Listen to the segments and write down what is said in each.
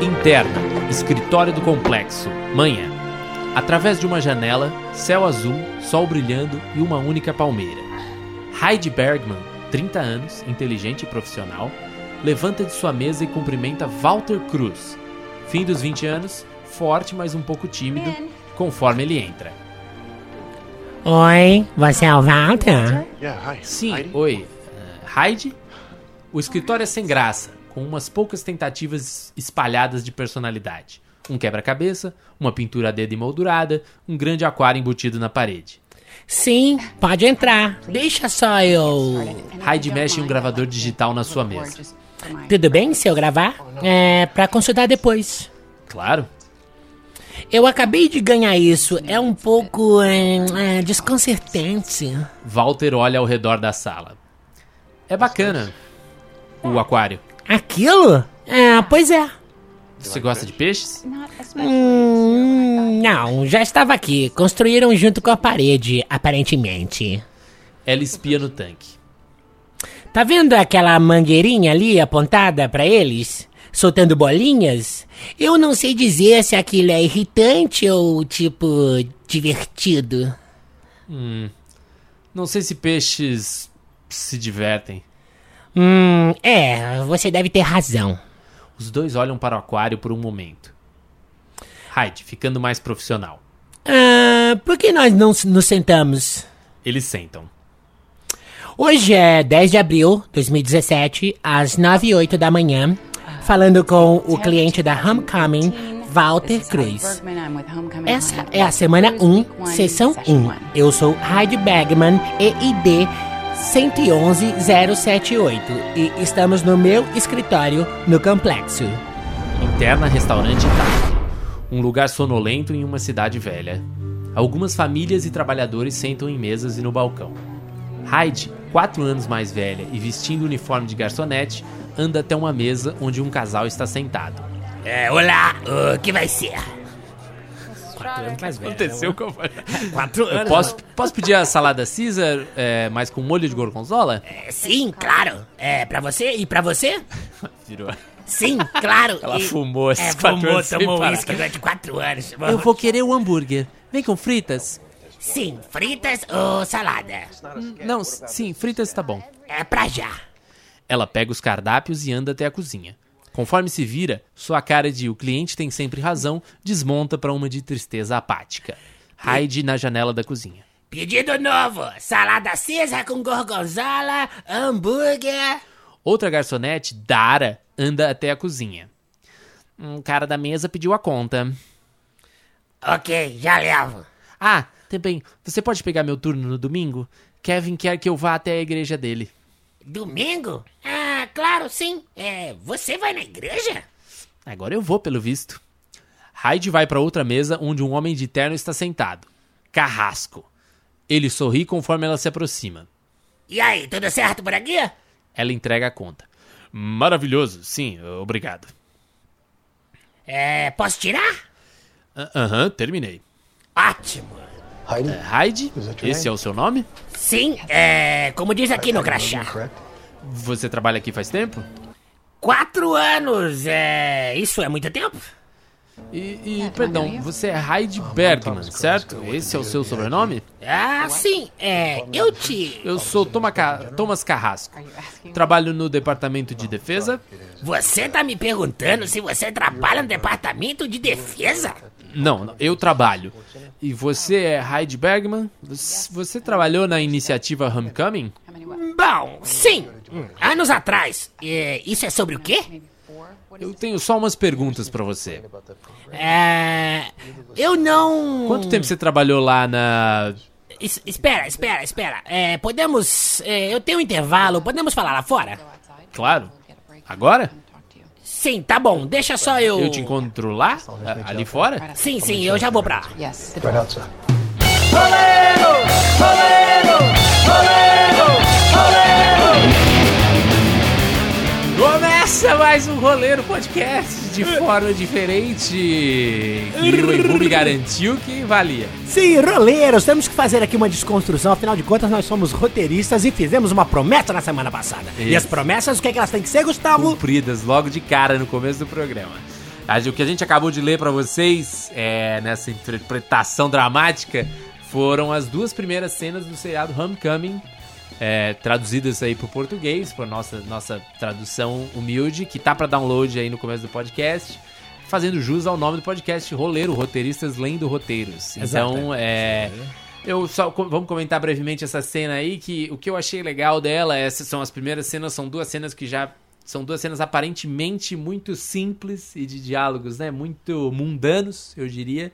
Interna, escritório do complexo, manhã. Através de uma janela, céu azul, sol brilhando e uma única palmeira. Heidi Bergman, 30 anos, inteligente e profissional, levanta de sua mesa e cumprimenta Walter Cruz. Fim dos 20 anos, forte, mas um pouco tímido, conforme ele entra. Oi, você é o Walter? Sim, oi. Uh, Heidi? O escritório é sem graça, com umas poucas tentativas espalhadas de personalidade. Um quebra-cabeça, uma pintura a dedo emoldurada, um grande aquário embutido na parede. Sim, pode entrar. Deixa só eu. Heidi mexe em um gravador digital na sua mesa. Tudo bem se eu gravar? É pra consultar depois. Claro. Eu acabei de ganhar isso. É um pouco é, é, desconcertante. Walter olha ao redor da sala. É bacana. O aquário. Aquilo? É, pois é. Você gosta de peixes? Hum, não, já estava aqui. Construíram junto com a parede, aparentemente. Ela espia no tanque. Tá vendo aquela mangueirinha ali apontada para eles? Soltando bolinhas? Eu não sei dizer se aquilo é irritante ou, tipo, divertido. Hum. Não sei se peixes se divertem. Hum, é, você deve ter razão. Os dois olham para o aquário por um momento. Hyde, ficando mais profissional. Ah, por que nós não nos sentamos? Eles sentam. Hoje é 10 de abril de 2017, às 9 e 8 da manhã, falando com o cliente da Homecoming, Walter Cruz. Essa é a semana 1, sessão 1. Eu sou Heidi Bergman, EID 111078 e estamos no meu escritório no complexo. Interna Restaurante Itália. Um lugar sonolento em uma cidade velha. Algumas famílias e trabalhadores sentam em mesas e no balcão. Heidi, quatro anos mais velha e vestindo o uniforme de garçonete, anda até uma mesa onde um casal está sentado. É, olá, o que vai ser? Quatro anos mais velha. Aconteceu com Quatro anos. Posso, posso pedir a salada Caesar, é, mas com molho de gorgonzola? É, sim, claro. É, pra você e pra você? Virou. Sim, claro. Ela e, fumou esses é, quatro fumou, anos tomou uísque durante quatro anos. Eu vou querer o hambúrguer. Vem com fritas? Sim, fritas ou salada? Não, sim, fritas tá bom. É pra já. Ela pega os cardápios e anda até a cozinha. Conforme se vira, sua cara de o cliente tem sempre razão desmonta para uma de tristeza apática. Heidi na janela da cozinha. Pedido novo: salada Caesar com gorgonzola, hambúrguer. Outra garçonete, Dara, anda até a cozinha. Um cara da mesa pediu a conta. Ok, já levo. Ah, também, você pode pegar meu turno no domingo? Kevin quer que eu vá até a igreja dele. Domingo? Ah, claro, sim. É, você vai na igreja? Agora eu vou, pelo visto. Hyde vai para outra mesa onde um homem de terno está sentado. Carrasco. Ele sorri conforme ela se aproxima. E aí, tudo certo por aqui? Ela entrega a conta. Maravilhoso, sim, obrigado. É, posso tirar? Ah, Aham, terminei. Ótimo. Heidi? É, Hyde, esse é o seu nome? Sim, é, como diz aqui no crachá. Você trabalha aqui faz tempo? Quatro anos, é, isso é muito tempo? E, e, perdão, você é Heidi Bergman, certo? Esse é o seu sobrenome? Ah, sim, é, eu te... Eu sou Toma Ca- Thomas Carrasco. Trabalho no departamento de defesa. Você tá me perguntando se você trabalha no departamento de defesa? Não, eu trabalho. E você é Heidi Bergman? Você você trabalhou na iniciativa Homecoming? Bom, sim, anos atrás. É, isso é sobre o quê? Eu tenho só umas perguntas pra você. É, eu não... Quanto tempo você trabalhou lá na. Es- espera, espera, espera. É, podemos... é, eu tenho um intervalo, podemos falar lá fora? Claro. Agora? Sim, tá bom, deixa só eu... Eu te encontro lá? Ali fora? Sim, sim, eu já vou pra lá. Yes. Right outside. Começa mais um Roleiro Podcast de forma diferente. Que o Embu me garantiu que valia. Sim, roleiros, temos que fazer aqui uma desconstrução, afinal de contas nós somos roteiristas e fizemos uma promessa na semana passada. E Isso. as promessas, o que, é que elas têm que ser, Gustavo? Cumpridas logo de cara no começo do programa. O que a gente acabou de ler para vocês é, nessa interpretação dramática foram as duas primeiras cenas do seriado Homecoming, é, traduzidas aí pro português, por nossa, nossa tradução humilde, que tá para download aí no começo do podcast, fazendo jus ao nome do podcast, Roleiro, Roteiristas Lendo Roteiros. Então, é... Eu só vamos comentar brevemente essa cena aí que o que eu achei legal dela, essas são as primeiras cenas, são duas cenas que já são duas cenas aparentemente muito simples e de diálogos, né, muito mundanos, eu diria,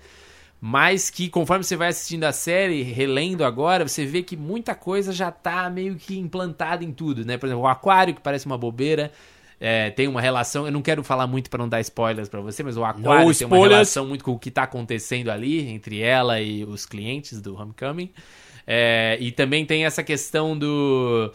mas que conforme você vai assistindo a série, relendo agora, você vê que muita coisa já tá meio que implantada em tudo, né? Por exemplo, o aquário que parece uma bobeira, é, tem uma relação. Eu não quero falar muito para não dar spoilers para você, mas o Aquário tem uma relação muito com o que tá acontecendo ali entre ela e os clientes do Homecoming. É, e também tem essa questão do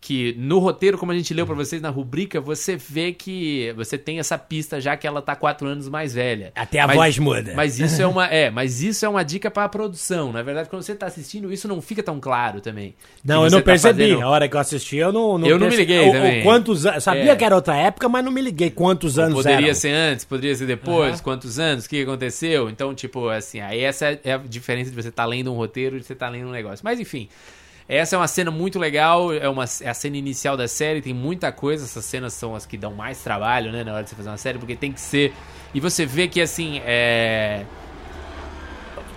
que no roteiro, como a gente leu para vocês na rubrica, você vê que você tem essa pista já que ela tá quatro anos mais velha. Até a mas, voz muda. Mas isso é uma, é, mas isso é uma dica para a produção. Na verdade, quando você tá assistindo, isso não fica tão claro também. Não, eu não tá percebi. Fazendo... A hora que eu assisti, eu não, não Eu não me liguei o, também. O quantos anos, sabia é. que era outra época, mas não me liguei quantos anos poderia eram. ser antes, poderia ser depois, uhum. quantos anos, o que aconteceu? Então, tipo, assim, aí essa é a diferença de você estar tá lendo um roteiro e de você estar tá lendo um negócio. Mas enfim, essa é uma cena muito legal, é, uma, é a cena inicial da série, tem muita coisa, essas cenas são as que dão mais trabalho, né, na hora de você fazer uma série, porque tem que ser... E você vê que, assim, é...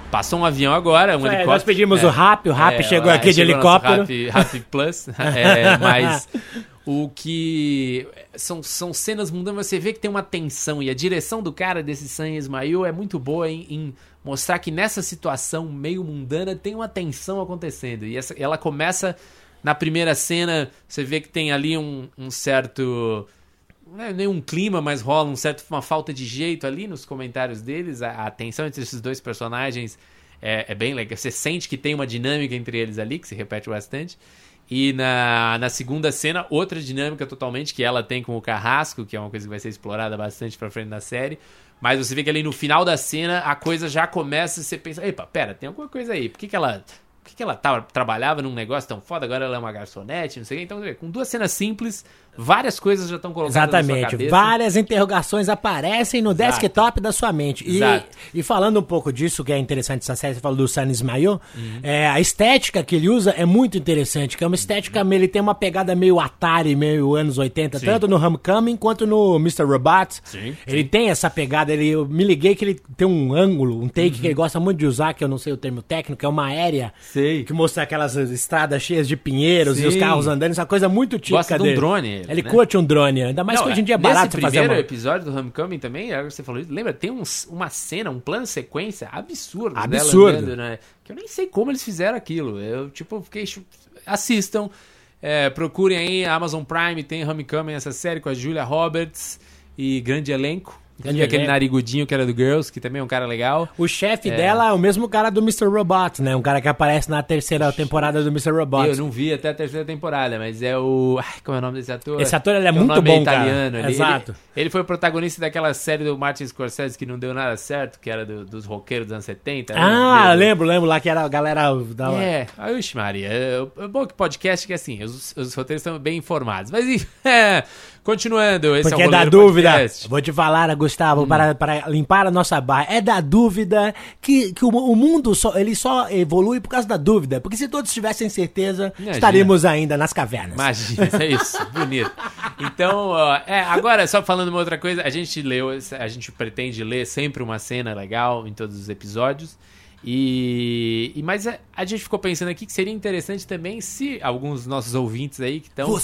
Passou um avião agora, um é, helicóptero. Nós pedimos é, o RAP, o RAP é, chegou aqui de helicóptero. RAP, RAP Plus, é, mas o que são, são cenas mudando, você vê que tem uma tensão e a direção do cara desse Sam Ismail é muito boa em, em mostrar que nessa situação meio mundana tem uma tensão acontecendo. E essa, ela começa na primeira cena, você vê que tem ali um, um certo. Não é nem um clima, mas rola um certo, uma falta de jeito ali nos comentários deles. A, a tensão entre esses dois personagens é, é, bem legal. Você sente que tem uma dinâmica entre eles ali, que se repete bastante. E na, na segunda cena, outra dinâmica totalmente que ela tem com o Carrasco, que é uma coisa que vai ser explorada bastante pra frente da série. Mas você vê que ali no final da cena a coisa já começa, você pensa, epa, pera, tem alguma coisa aí. Por que, que ela por que, que ela tava, trabalhava num negócio tão foda, agora ela é uma garçonete, não sei o que. Então, com duas cenas simples, várias coisas já estão colocadas Exatamente. Várias interrogações aparecem no Exato. desktop da sua mente. E, e, falando um pouco disso, que é interessante essa série, você falou do San Ismail, uhum. é, a estética que ele usa é muito interessante, que é uma estética, uhum. ele tem uma pegada meio Atari, meio anos 80, sim. tanto no Homecoming quanto no Mr. Robot. Sim, ele sim. tem essa pegada, ele, eu me liguei que ele tem um ângulo, um take uhum. que ele gosta muito de usar, que eu não sei o termo técnico, é uma aérea, Sei. que mostra aquelas estradas cheias de pinheiros e os carros andando, essa coisa muito típica Gosta de um dele. drone. Ele né? curte um drone. Ainda mais não, que hoje em dia é barato fazer uma... primeiro episódio do Homecoming também, agora você falou isso, lembra? Tem uns, uma cena, um plano sequência absurdo. Absurdo. Andando, né? Que eu nem sei como eles fizeram aquilo. Eu, tipo, fiquei... Assistam. É, procurem aí, Amazon Prime tem Homecoming, essa série com a Julia Roberts e grande elenco. Grande aquele narigudinho que era do Girls, que também é um cara legal. O chefe é... dela é o mesmo cara do Mr. Robot, né? Um cara que aparece na terceira temporada do Mr. Robot. Eu não vi até a terceira temporada, mas é o. Ai, como é o nome desse ator? Esse ator ele é muito bom, italiano. Cara. Ele, Exato. Ele, ele, foi o protagonista daquela série do Martin Scorsese que não deu nada certo, que era do, dos roqueiros dos anos 70. Ah, né? lembro, lembro lá que era a galera da. É, oxe, Maria. É, é bom que podcast que assim, os, os roteiros estão bem informados. Mas é. Continuando, esse Porque é o é da dúvida. Podcast. Vou te falar, Gustavo, hum. para, para limpar a nossa barra. É da dúvida que, que o, o, mundo só, ele só evolui por causa da dúvida. Porque se todos tivessem certeza, Imagina. estaríamos ainda nas cavernas. Imagina, é isso. Bonito. Então, ó, é, agora, só falando uma outra coisa, a gente leu, a gente pretende ler sempre uma cena legal em todos os episódios. E, e mas a, a, gente ficou pensando aqui que seria interessante também se alguns dos nossos ouvintes aí que estão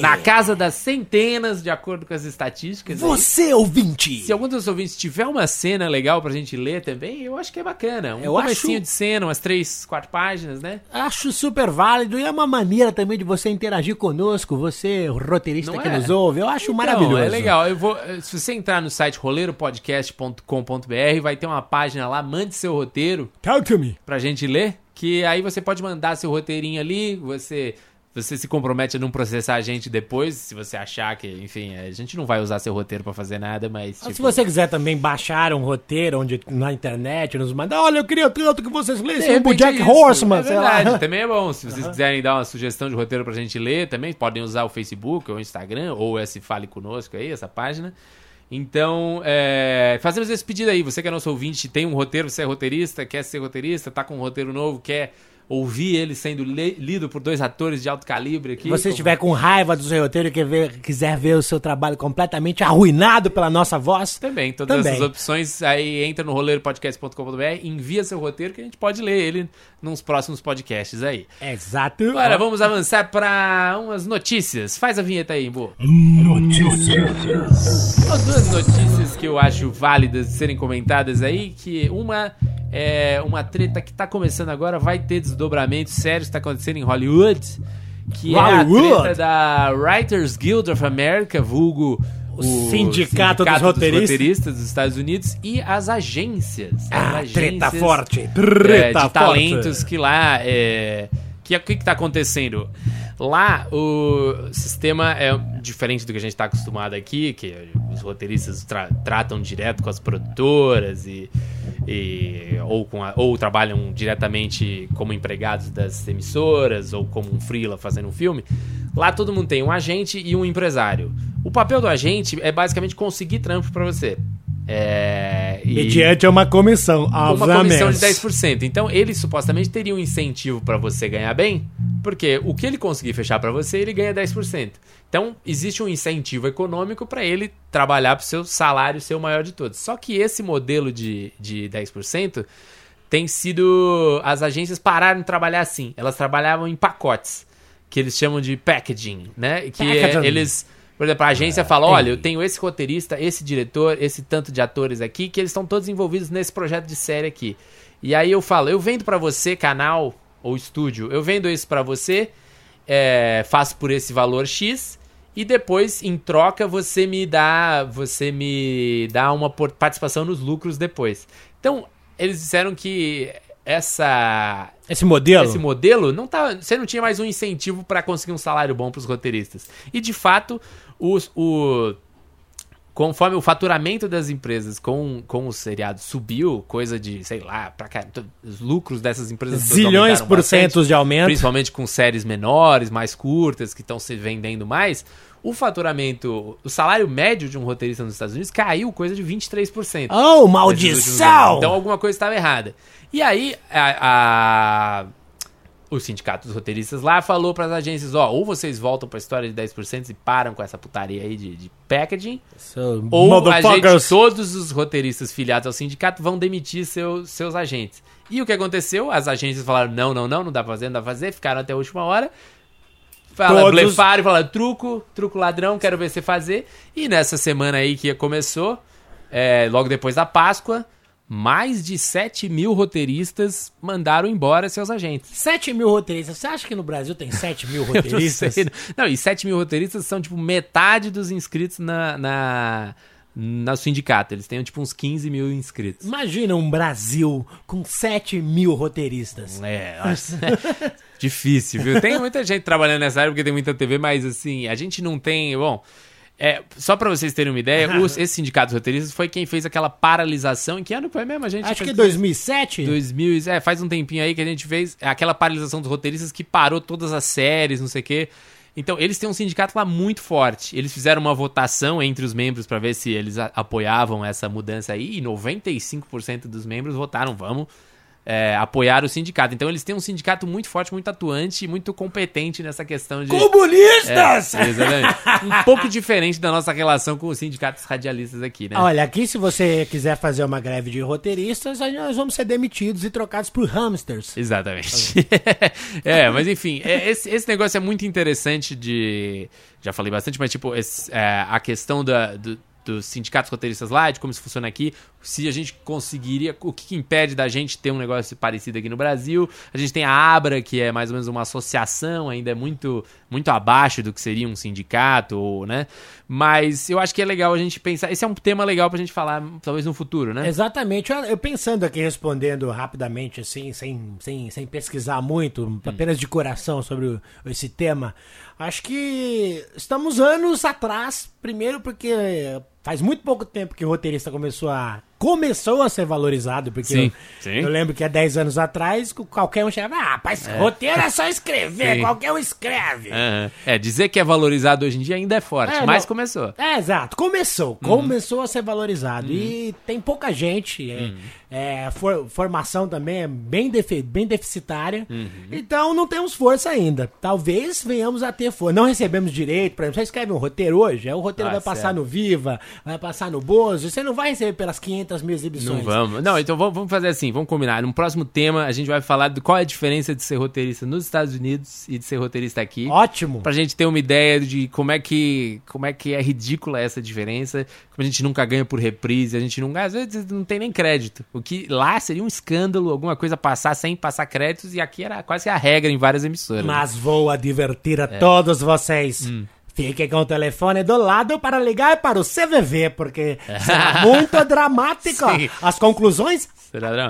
na casa das centenas, de acordo com as estatísticas. Você, aí, ouvinte! Se algum dos ouvintes tiver uma cena legal pra gente ler também, eu acho que é bacana. Um eu comecinho acho... de cena, umas três, quatro páginas, né? Acho super válido e é uma maneira também de você interagir conosco, você, roteirista Não que é? nos ouve. Eu acho então, maravilhoso. É legal. Eu vou, se você entrar no site roleiropodcast.com.br, vai ter uma página lá, mande seu roteiro. Talk to me. Pra gente ler. Que aí você pode mandar seu roteirinho ali, você você se compromete a não processar a gente depois, se você achar que, enfim, a gente não vai usar seu roteiro para fazer nada, mas. Tipo... Se você quiser também baixar um roteiro onde, na internet, nos mandar, olha, eu queria tanto que vocês lessem o Jack é Horseman, é verdade, lá. Também é bom. Se vocês uhum. quiserem dar uma sugestão de roteiro pra gente ler, também podem usar o Facebook ou o Instagram, ou esse Fale Conosco aí, essa página. Então, é, fazemos esse pedido aí. Você que é nosso ouvinte, tem um roteiro, você é roteirista, quer ser roteirista, tá com um roteiro novo, quer ouvir ele sendo lido por dois atores de alto calibre aqui. Se você como... estiver com raiva do seu roteiro e quer ver, quiser ver o seu trabalho completamente arruinado pela nossa voz. Também, todas também. essas opções. Aí entra no roleiropodcast.com.br, envia seu roteiro que a gente pode ler ele nos próximos podcasts aí. Exato. Agora vamos avançar para umas notícias. Faz a vinheta aí, Bo. Notícias. As duas notícias que eu acho válidas de serem comentadas aí, que uma é uma treta que está começando agora, vai ter desdobramentos sérios, está acontecendo em Hollywood, que Hollywood. é a treta da Writers Guild of America, vulgo o, sindicato, sindicato dos, roteiristas. dos, roteiristas. dos Estados Unidos e as agências. Ah, as agências treta forte. Treta é, de forte. talentos que lá. É, que o que está acontecendo? Lá, o sistema é diferente do que a gente está acostumado aqui, que os roteiristas tra tratam direto com as produtoras e, e ou, a, ou trabalham diretamente como empregados das emissoras ou como um freela fazendo um filme. Lá todo mundo tem um agente e um empresário. O papel do agente é basicamente conseguir trampo para você. É, e Mediante uma comissão. Uma comissão de 10%. Então, ele supostamente teria um incentivo para você ganhar bem, porque o que ele conseguir fechar para você, ele ganha 10%. Então, existe um incentivo econômico para ele trabalhar para o seu salário ser o maior de todos. Só que esse modelo de, de 10% tem sido. As agências pararam de trabalhar assim. Elas trabalhavam em pacotes, que eles chamam de packaging, né? Que é, eles por exemplo, a agência fala: olha, eu tenho esse roteirista, esse diretor, esse tanto de atores aqui, que eles estão todos envolvidos nesse projeto de série aqui. E aí eu falo: eu vendo para você, canal ou estúdio, eu vendo isso para você, é, faço por esse valor X. E depois, em troca, você me dá, você me dá uma participação nos lucros depois. Então, eles disseram que essa esse modelo esse modelo não tá você não tinha mais um incentivo para conseguir um salário bom para os roteiristas e de fato os, o conforme o faturamento das empresas com, com o seriado subiu, coisa de, sei lá, pra cá, os lucros dessas empresas zilhões por cento de aumento, principalmente com séries menores, mais curtas, que estão se vendendo mais, o faturamento, o salário médio de um roteirista nos Estados Unidos caiu coisa de 23%. Oh, maldição! Então alguma coisa estava errada. E aí, a, a, o sindicato dos roteiristas lá falou para as agências: ó, ou vocês voltam para a história de 10% e param com essa putaria aí de, de packaging, so, ou a gente, todos os roteiristas filiados ao sindicato vão demitir seu, seus agentes. E o que aconteceu? As agências falaram: não, não, não, não dá pra fazer, não dá pra fazer, ficaram até a última hora. Fala, Todos... blefaram falaram: truco, truco ladrão, quero ver você fazer. E nessa semana aí que começou, é, logo depois da Páscoa mais de 7 mil roteiristas mandaram embora seus agentes. 7 mil roteiristas? Você acha que no Brasil tem 7 mil roteiristas? não, e 7 mil roteiristas são tipo metade dos inscritos na, na, na sindicato. Eles têm tipo uns 15 mil inscritos. Imagina um Brasil com 7 mil roteiristas. É, nossa. difícil, viu? Tem muita gente trabalhando nessa área porque tem muita TV, mas assim, a gente não tem. Bom. É, só para vocês terem uma ideia, os, esse sindicato de roteiristas foi quem fez aquela paralisação. Em que ano foi mesmo? A gente Acho que 2007? 2000, é, faz um tempinho aí que a gente fez aquela paralisação dos roteiristas que parou todas as séries, não sei o quê. Então, eles têm um sindicato lá muito forte. Eles fizeram uma votação entre os membros para ver se eles apoiavam essa mudança aí, e 95% dos membros votaram, vamos é, apoiar o sindicato. Então eles têm um sindicato muito forte, muito atuante e muito competente nessa questão de. Comunistas! É, exatamente. um pouco diferente da nossa relação com os sindicatos radialistas aqui, né? Olha, aqui se você quiser fazer uma greve de roteiristas, aí nós vamos ser demitidos e trocados por hamsters. Exatamente. é, mas enfim, é, esse, esse negócio é muito interessante de. Já falei bastante, mas tipo, esse, é, a questão da, do, dos sindicatos roteiristas lá, de como isso funciona aqui, se a gente conseguiria, o que, que, impede da gente ter um negócio parecido aqui no Brasil. A gente tem a Abra, que é mais ou menos uma associação, ainda é muito, muito abaixo do que seria um sindicato, ou, né? Mas eu acho que é legal a gente pensar. Esse é um tema legal pra gente falar, talvez no futuro, né? Exatamente. Eu, eu pensando aqui, respondendo rapidamente, assim, sem, sem, sem pesquisar muito, hum. apenas de coração sobre o, esse tema. Acho que estamos anos atrás, primeiro porque faz muito pouco tempo que o roteirista começou a começou a ser valorizado, porque Sim, eu, sim. eu lembro que há 10 anos atrás, qualquer um chegava, ah, rapaz, roteiro é só escrever, Sim. qualquer um escreve. É, dizer que é valorizado hoje em dia ainda é forte, É, mas não. começou. É, exato. Começou. Começou a ser valorizado. E tem pouca gente. É, é, for- formação também é bem, defi- bem deficitária. Então não temos força ainda. Talvez venhamos a ter força. Não recebemos direito. Por exemplo, você escreve um roteiro hoje, aí o roteiro Ah, vai passar certo. no Viva, vai passar no Bozo. Você não vai receber pelas 500 mil exibições. Não vamos. Não, então vamos, fazer assim, vamos combinar. No próximo tema, a gente vai falar de qual é a diferença de ser roteirista nos Estados Unidos e de ser roteirista aqui. Ótimo. Pra gente ter uma ideia de como é que como é que é ridícula essa diferença, como a gente nunca ganha por reprise, a gente não às vezes não tem nem crédito. O que lá seria um escândalo, alguma coisa passar sem passar créditos e aqui era quase que a regra em várias emissoras. Mas vou advertir É. a todos vocês. Hum. Fiquem com o telefone do lado para ligar para o CVV, porque será muito dramático. Sim. As conclusões.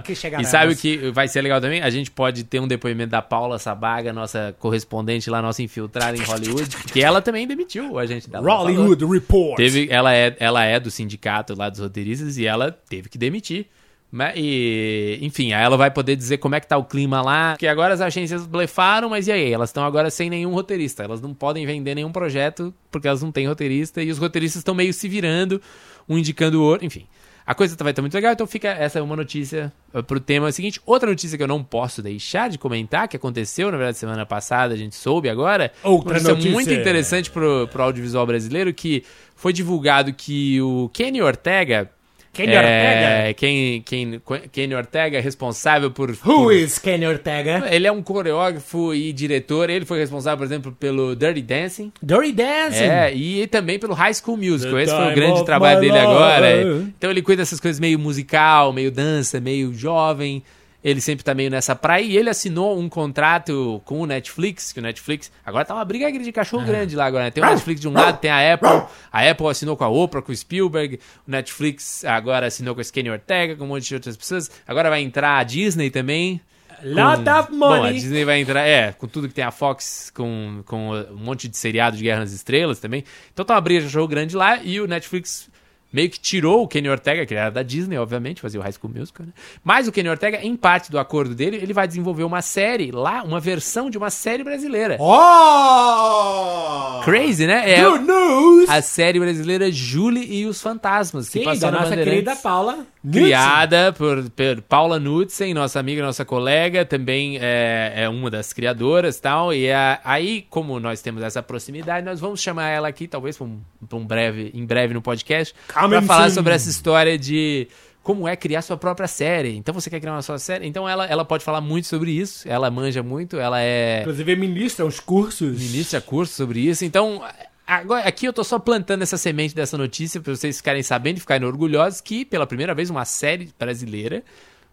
Que E chegaremos. sabe o que vai ser legal também? A gente pode ter um depoimento da Paula Sabaga, nossa correspondente lá, nossa infiltrada em Hollywood, que ela também demitiu a gente. Ela Hollywood Report. Teve, ela, é, ela é do sindicato lá dos roteiristas e ela teve que demitir. Mas, e, enfim, aí ela vai poder dizer como é que tá o clima lá. Porque agora as agências blefaram, mas e aí? Elas estão agora sem nenhum roteirista. Elas não podem vender nenhum projeto porque elas não têm roteirista. E os roteiristas estão meio se virando, um indicando o outro. Enfim, a coisa vai estar muito legal. Então fica essa é uma notícia uh, pro tema seguinte. Outra notícia que eu não posso deixar de comentar, que aconteceu, na verdade, semana passada, a gente soube agora. Outra Uma notícia. muito interessante pro, pro audiovisual brasileiro, que foi divulgado que o Kenny Ortega... Kenny é, Ortega? Quem, quem, Kenny Ortega é responsável por... Who por- is Kenny Ortega? Ele é um coreógrafo e diretor. Ele foi responsável, por exemplo, pelo Dirty Dancing. Dirty Dancing. É, e também pelo High School Musical. The Esse foi o grande trabalho dele agora. Então ele cuida dessas coisas meio musical, meio dança, meio jovem. Ele sempre tá meio nessa praia. E ele assinou um contrato com o Netflix, que o Netflix. Agora tá uma briga de cachorro grande lá agora, né? Tem o Netflix de um lado, tem a Apple. A Apple assinou com a Oprah, com o Spielberg. O Netflix agora assinou com a Kenny Ortega, com um monte de outras pessoas. Agora vai entrar a Disney também. Lot Com- of Bom, a money. Disney vai entrar, é, com tudo que tem a Fox, com, com um monte de seriado de Guerra nas Estrelas também. Então tá uma briga de jogo grande lá e o Netflix meio que tirou o Kenny Ortega, que era da Disney, obviamente, fazia o High School Musical, né? Mas o Kenny Ortega, em parte do acordo dele, ele vai desenvolver uma série lá, uma versão de uma série brasileira. Oh! Crazy, né? É Good news! a série brasileira Julie e os Fantasmas, que Sim, passou da nossa querida Paula. Criada por, por Paula Nutzen, nossa amiga, nossa colega, também é, é uma das criadoras e tal. E é, aí, como nós temos essa proximidade, nós vamos chamar ela aqui, talvez pra um, pra um breve, em breve no podcast, para falar sobre essa história de como é criar sua própria série. Então você quer criar uma sua série? Então ela, ela pode falar muito sobre isso, ela manja muito, ela é Inclusive, ministra uns cursos. ministra curso sobre isso. Então, agora, aqui eu tô só plantando essa semente dessa notícia para vocês ficarem sabendo e ficarem orgulhosos que, pela primeira vez, uma série brasileira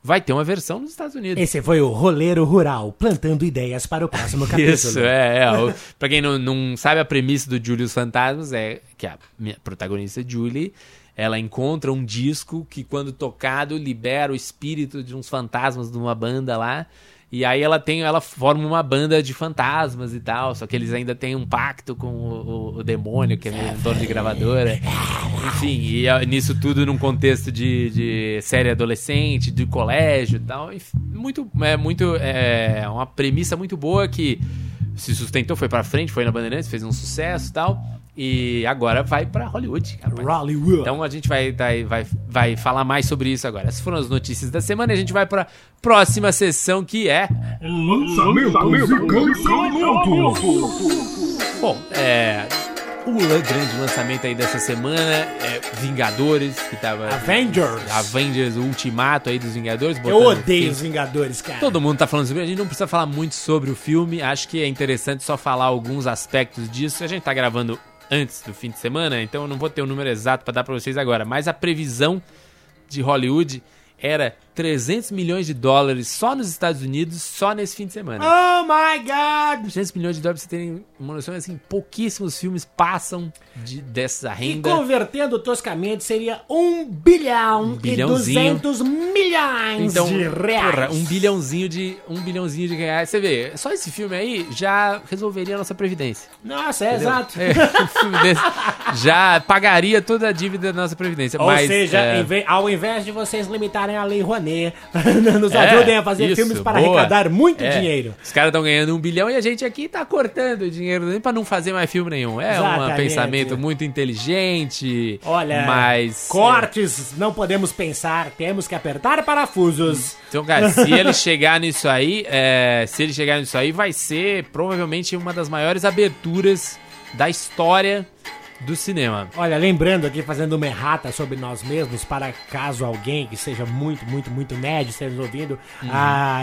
vai ter uma versão nos Estados Unidos. Esse foi o Roleiro Rural, plantando ideias para o próximo capítulo. Isso, é. é. O- Pra quem não, não sabe, a premissa do Julius Fantasmas é que a minha protagonista, Julie, ela encontra um disco que, quando tocado, libera o espírito de uns fantasmas de uma banda lá. E aí ela tem, ela forma uma banda de fantasmas e tal, só que eles ainda têm um pacto com o, o- o demônio, que é um dono de gravadora. Enfim, e ah, nisso tudo num contexto de, de série adolescente, de colégio e tal. Enfim, muito, é muito, é uma premissa muito boa que se sustentou, foi pra frente, foi na Bandeirantes, fez um sucesso e tal. E agora vai pra Hollywood. rapaz. Hollywood. Então a gente vai, vai, vai, vai falar mais sobre isso agora. Essas foram as notícias da semana e a gente vai pra próxima sessão que é. Lançamentos e cancelamentos. Bom, é. O grande lançamento aí dessa semana é Vingadores, que tava. Avengers. Avengers, o ultimato aí dos Vingadores. Eu odeio os Vingadores, cara. Todo mundo tá falando sobre, a gente não precisa falar muito sobre o filme, acho que é interessante só falar alguns aspectos disso. A gente tá gravando antes do fim de semana, então eu não vou ter o número exato pra dar pra vocês agora, mas a previsão de Hollywood era 300 milhões de dólares só nos Estados Unidos, só nesse fim de semana. Oh my God! 300 milhões de dólares, pra você terem uma noção, assim, pouquíssimos filmes passam de, dessa E renda. convertendo toscamente seria um bilhão Um e bilhãozinho. 200 milhões Então, de reais. porra, um bilhãozinho de um bilhãozinho de reais. Você vê, só esse filme aí já resolveria a nossa previdência. Nossa, é exato. É, um filme desse já pagaria toda a dívida da nossa previdência. Ou mas, seja, é, ao invés de vocês limitarem a Lei Rouanet, nos é, ajudem a fazer isso, filmes para boa. arrecadar muito É, dinheiro. Os caras estão ganhando um bilhão e a gente aqui tá cortando dinheiro nem pra não fazer mais filme nenhum. É um pensamento muito inteligente. Olha, mas cortes não podemos pensar, temos que apertar parafusos. Então, cara, se ele chegar nisso aí, é, se ele chegar nisso aí, vai ser provavelmente uma das maiores aberturas da história do cinema. Olha, lembrando aqui, fazendo uma errata sobre nós mesmos, para caso alguém que seja muito, muito, muito nerd esteja nos ouvindo, Uhum. a,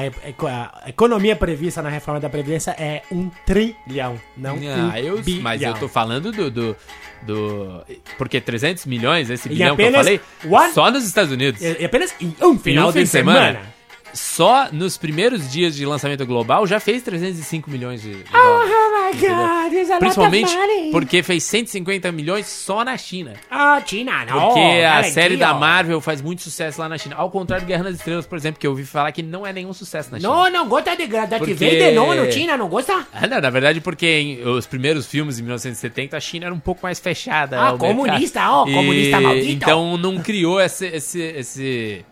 a economia prevista na reforma da Previdência é um trilhão, não Ah, um eu, bilhão. mas eu tô falando do, do, do- Porque 300 milhões, esse bilhão que eu falei, one- só nos Estados Unidos. É apenas em um final de semana. semana. Só nos primeiros dias de lançamento global já fez 305 milhões de, de dólares. God, Principalmente porque fez 150 milhões só na China. Ah, China, não. Porque a série da. Marvel faz muito sucesso lá na China. Ao contrário de Guerra nas Estrelas, por exemplo, que eu ouvi falar que não é nenhum sucesso na China. Não, não gosta de Darth Porque- Vader, não, no China, não gosta? Ah, não, na verdade, porque em os primeiros filmes, em 1970, a China era um pouco mais fechada. Ah, comunista, ó, comunista maldito. Então não criou esse, esse, esse-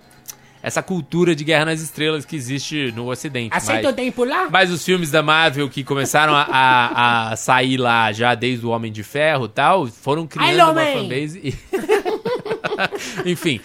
essa cultura de Guerra nas Estrelas que existe no Ocidente. Aceita o mas, tempo lá? mas os filmes da Marvel que começaram a, a- a sair lá já desde o Homem de Ferro e tal, foram criando uma Man. fanbase. e- Enfim.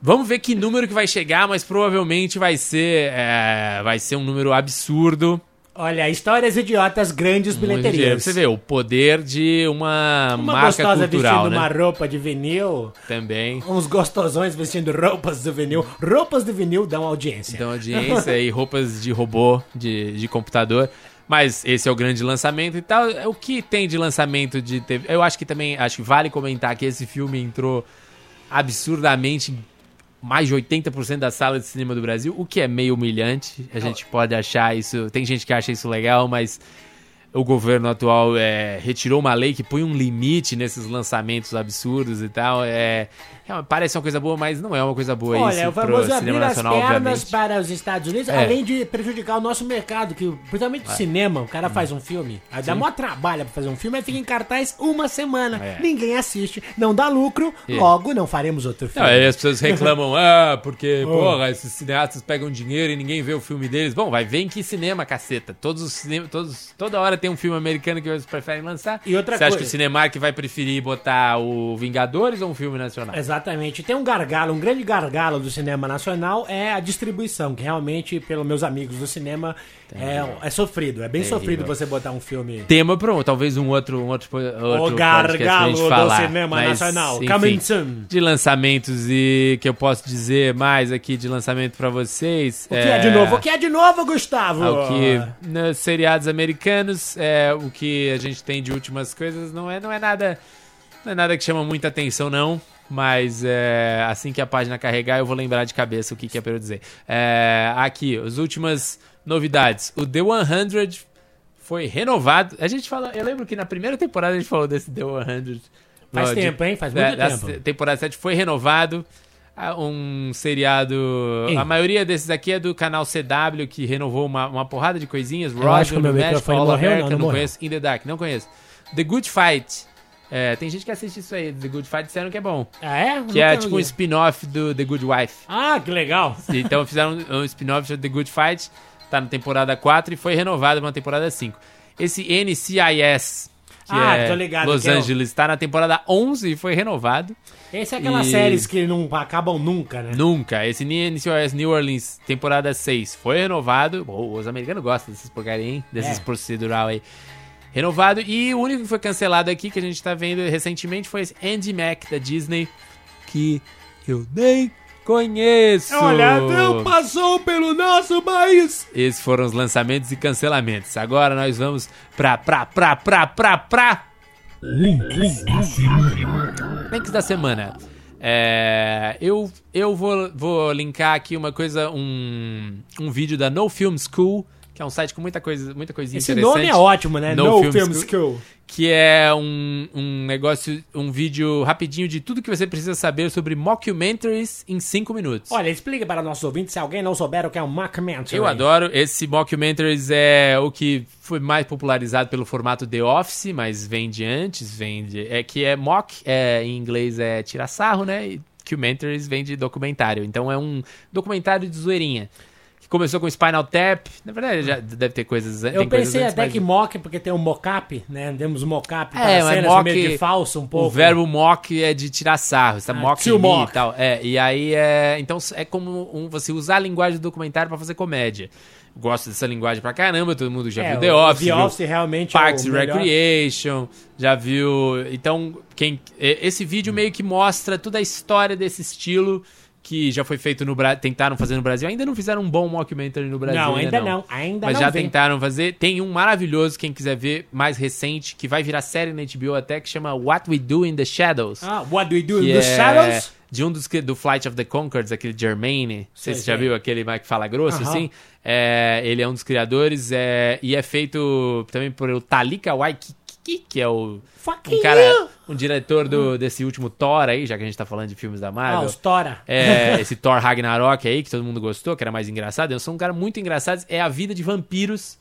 Vamos ver que número que vai chegar, mas provavelmente vai ser, é, vai ser um número absurdo. Olha, histórias idiotas, grandes dinheiro. bilheterias. Você vê o poder de uma, Uma marca gostosa cultural, vestindo né? uma roupa de vinil, Também. uns gostosões vestindo roupas de vinil. Roupas de vinil dão audiência. Então, audiência e roupas de robô, de, de computador. Mas esse é o grande lançamento e tal. O que tem de lançamento de TV? Eu acho que também, acho que vale comentar que esse filme entrou absurdamente mais de 80% da sala de cinema do Brasil, o que é meio humilhante. A gente pode achar isso. Tem gente que acha isso legal, mas o governo atual é, retirou uma lei que põe um limite nesses lançamentos absurdos e tal. É, é, parece uma coisa boa, mas não é uma coisa boa Olha, isso o famoso abrir cinema as nacional, pernas obviamente. para os Estados Unidos, É. além de prejudicar o nosso mercado, que principalmente o cinema, o cara faz um filme, aí dá maior trabalho pra fazer um filme, aí fica em cartaz uma semana, É. ninguém assiste, não dá lucro, É. logo não faremos outro Não, filme. aí as pessoas reclamam, ah, porque, Oh. porra, esses cineastas pegam dinheiro e ninguém vê o filme deles. Bom, vai ver em que cinema, caceta. Todos os cinemas, todos, toda hora tem um filme americano que eles preferem lançar. E outra Você acha coisa- que o Cinemark vai preferir botar o Vingadores ou um filme nacional? Exatamente. Tem um gargalo, um grande gargalo do cinema nacional é a distribuição, que realmente, pelos meus amigos do cinema, é, é sofrido. É bem Terrível. sofrido você botar um filme. Tema para um, talvez um outro, um outro, outro O gargalo do falar, cinema mas, nacional. enfim, Coming soon. De lançamentos e que eu posso dizer mais aqui de lançamento pra vocês. O que é de novo? O que é de novo, Gustavo? Ao que nos seriados americanos, é, o que a gente tem de últimas coisas não é, não é nada não é nada que chama muita atenção, não. Mas é, assim que a página carregar, eu vou lembrar de cabeça o que, que é pra eu dizer. É, aqui, as últimas novidades. O The 100 foi renovado. A gente fala, eu lembro que na primeira temporada a gente falou desse The 100. Faz No- de- tempo, hein? Faz da- muito da tempo. temporada 7 foi renovado. Um seriado. Ei. A maioria desses aqui é do canal CW, que renovou uma, uma porrada de coisinhas. Eu acho que o meu microfone All morreu, American, não, não, conheço. In the Dark, não conheço. The Good Fight. É, tem gente que assiste isso aí. The Good Fight disseram que é bom. Ah, é? Que é tipo um spin-off do The Good Wife. Ah, que legal. Então fizeram um, um spin-off de The Good Fight. Tá na temporada 4 e foi renovado pra uma temporada 5. Esse NCIS, que Ah, é tô ligado, Los que é o- Angeles, tá na temporada 11 e foi renovado. Esse é aquelas E- séries que não acabam nunca, né? Nunca. Esse NCIS New Orleans, temporada 6, foi renovado. Bom, os americanos gostam desses porcaria, hein? Desses É. procedural aí. Renovado. E o único que foi cancelado aqui, que a gente tá vendo recentemente, foi esse Andy Mac, da Disney, que eu nem conheço. Olha, não passou pelo nosso país. Esses foram os lançamentos e cancelamentos. Agora nós vamos pra, pra, pra, pra, pra, pra... Links da semana. Links da semana. É, eu eu vou, vou linkar aqui uma coisa, um, um vídeo da No Film School, que é um site com muita coisa, muita coisinha Esse interessante. nome é ótimo, né? No No, Film Film, School. School. Que é um, um negócio, um vídeo rapidinho de tudo que você precisa saber sobre mockumentaries em 5 minutos. Olha, explica para nossos ouvintes se alguém não souber o que é um mockumentary. Eu adoro. Esse mockumentaries é o que foi mais popularizado pelo formato The Office, mas vem de antes, vem de... É que é mock, é, em inglês é tirar sarro, né? E documentaries vem de documentário. Então é um documentário de zoeirinha. Que começou com Spinal Tap. Na verdade, já deve ter coisas... Eu coisas pensei antes, até que mock, porque tem um mock-up, né? Temos mock-up É, para cenas mock- meio de falso um pouco. O verbo mock é de tirar sarro, você tá Ah, mock mock. e tal. É, e aí é. Então é como um- você usar a linguagem do documentário pra fazer comédia. Gosto dessa linguagem pra caramba, todo mundo já É, viu The Office. The viu Office realmente Parks é and o melhor. Recreation, já viu. Então, quem esse vídeo meio que mostra toda a história desse estilo que já foi feito no Brasil, tentaram fazer no Brasil. Ainda não fizeram um bom mockumentary no Brasil. Não, ainda não. Ainda Mas não já vem. tentaram fazer. Tem um maravilhoso, quem quiser ver, mais recente, que vai virar série na HBO até, que chama What We Do in the Shadows. Ah, what we do in the é shadows? de um dos do Flight of the Conchords, aquele Germaine. Não sei se você já viu aquele que fala grosso, assim. É, ele é um dos criadores é, e é feito também por o Talika Waikiki, que é o Fuck um cara, um diretor do, desse último Thor aí, já que a gente tá falando de filmes da Ah, Marvel. os Tora. É, esse Thor Ragnarok aí, que todo mundo gostou, que era mais engraçado. Eu sou um cara muito engraçado. É a vida de vampiros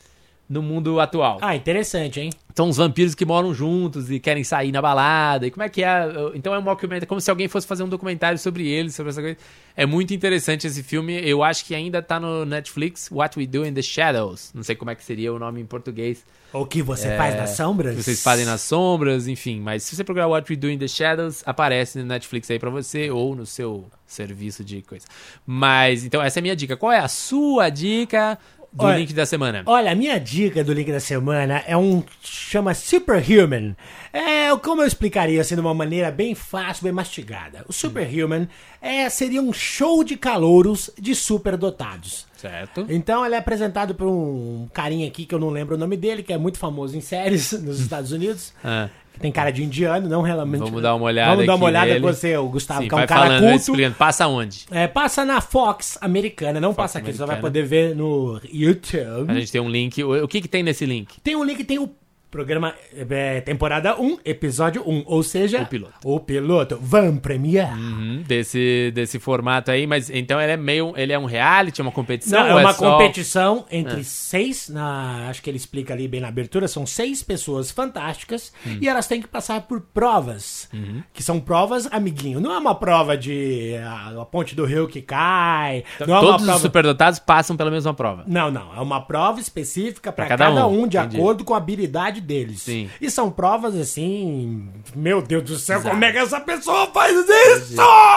no mundo atual. Ah, interessante, hein? São os vampiros que moram juntos e querem sair na balada. E como é que é? Então é um documentário, como se alguém fosse fazer um documentário sobre eles, sobre essa coisa. É muito interessante esse filme. Eu acho que ainda tá no Netflix, What We Do in the Shadows. Não sei como é que seria o nome em português. O que você É, faz nas sombras? que vocês fazem nas sombras, enfim. Mas se você procurar What We Do in the Shadows, aparece no Netflix aí pra você ou no seu serviço de coisa. Mas, então, essa é a minha dica. Qual é a sua dica do Olha, link da semana? Olha, a minha dica do link da semana é um chama Superhuman. É, como eu explicaria assim de uma maneira bem fácil, bem mastigada. O Superhuman é seria um show de calouros de superdotados. Certo? Então ele é apresentado por um carinha aqui que eu não lembro o nome dele, que é muito famoso em séries nos Estados Unidos. Ah. Que Tem cara de indiano, não realmente. Vamos dar uma olhada Vamos dar uma olhada nele. com você, o Gustavo, Sim, que é um vai cara falando, explicando. Passa onde? É, passa na Fox americana, não Fox passa aqui, você só vai poder ver no YouTube. A gente tem um link. O, o que que tem nesse link? Tem um link, tem o programa é, temporada 1, episódio 1, ou seja, O piloto. O piloto. Van Premier. Uhum, desse, desse formato aí, mas então ele é meio. Ele é um reality, é uma competição? Não, é uma só- competição É. entre seis, na, acho que ele explica ali bem na abertura, são seis pessoas fantásticas Hum. e elas têm que passar por provas, Uhum. que são provas, amiguinho. Não é uma prova de a, a ponte do rio que cai, não é Todos os prova... superdotados passam pela mesma prova. Não, não. É uma prova específica para cada, cada um, um, de entendi. acordo com a habilidade deles. Sim. E são provas assim. Meu Deus do céu, Exato. como é que essa pessoa faz isso?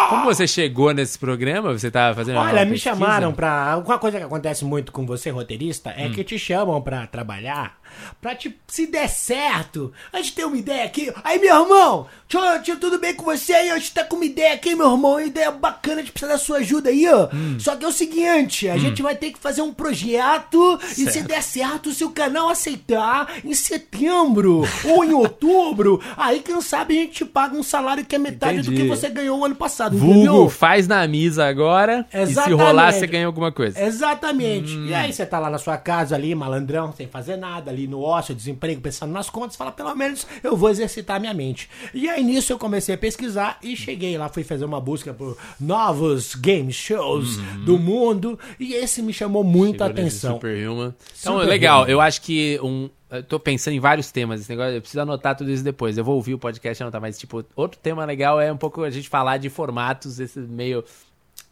Como você chegou nesse programa? Você tá fazendo uma Olha, me pesquisa? chamaram pra. Uma coisa que acontece muito com você, roteirista, Hum. é que te chamam pra trabalhar. Pra te, se der certo, a gente tem uma ideia aqui. Aí, meu irmão, tio, tio, tudo bem com você aí? A gente tá com uma ideia aqui, meu irmão. Uma ideia bacana, a gente precisa da sua ajuda aí, ó. Hum. Só que é o seguinte: a gente vai ter que fazer um projeto. E se der certo, se o canal aceitar, em setembro ou em outubro, aí quem sabe a gente te paga um salário que é metade do Entendi. que você ganhou o ano passado. Vulgo, entendeu? faz na misa agora. E se Exatamente. rolar, você ganha alguma coisa. Exatamente. Hum. E aí você tá lá na sua casa ali, malandrão, sem fazer nada, ali no ócio, desemprego, pensando nas contas, fala, pelo menos eu vou exercitar minha mente. E aí nisso eu comecei a pesquisar e cheguei lá, fui fazer uma busca por novos game shows do mundo e esse me chamou muita Uhum. Chegou atenção. Superhuman. Então, Superhuman. legal. Eu acho que um. Eu tô pensando em vários temas. Esse negócio, eu preciso anotar tudo isso depois. Eu vou ouvir o podcast e anotar. Mas, tipo, outro tema legal é um pouco a gente falar de formatos, esse meio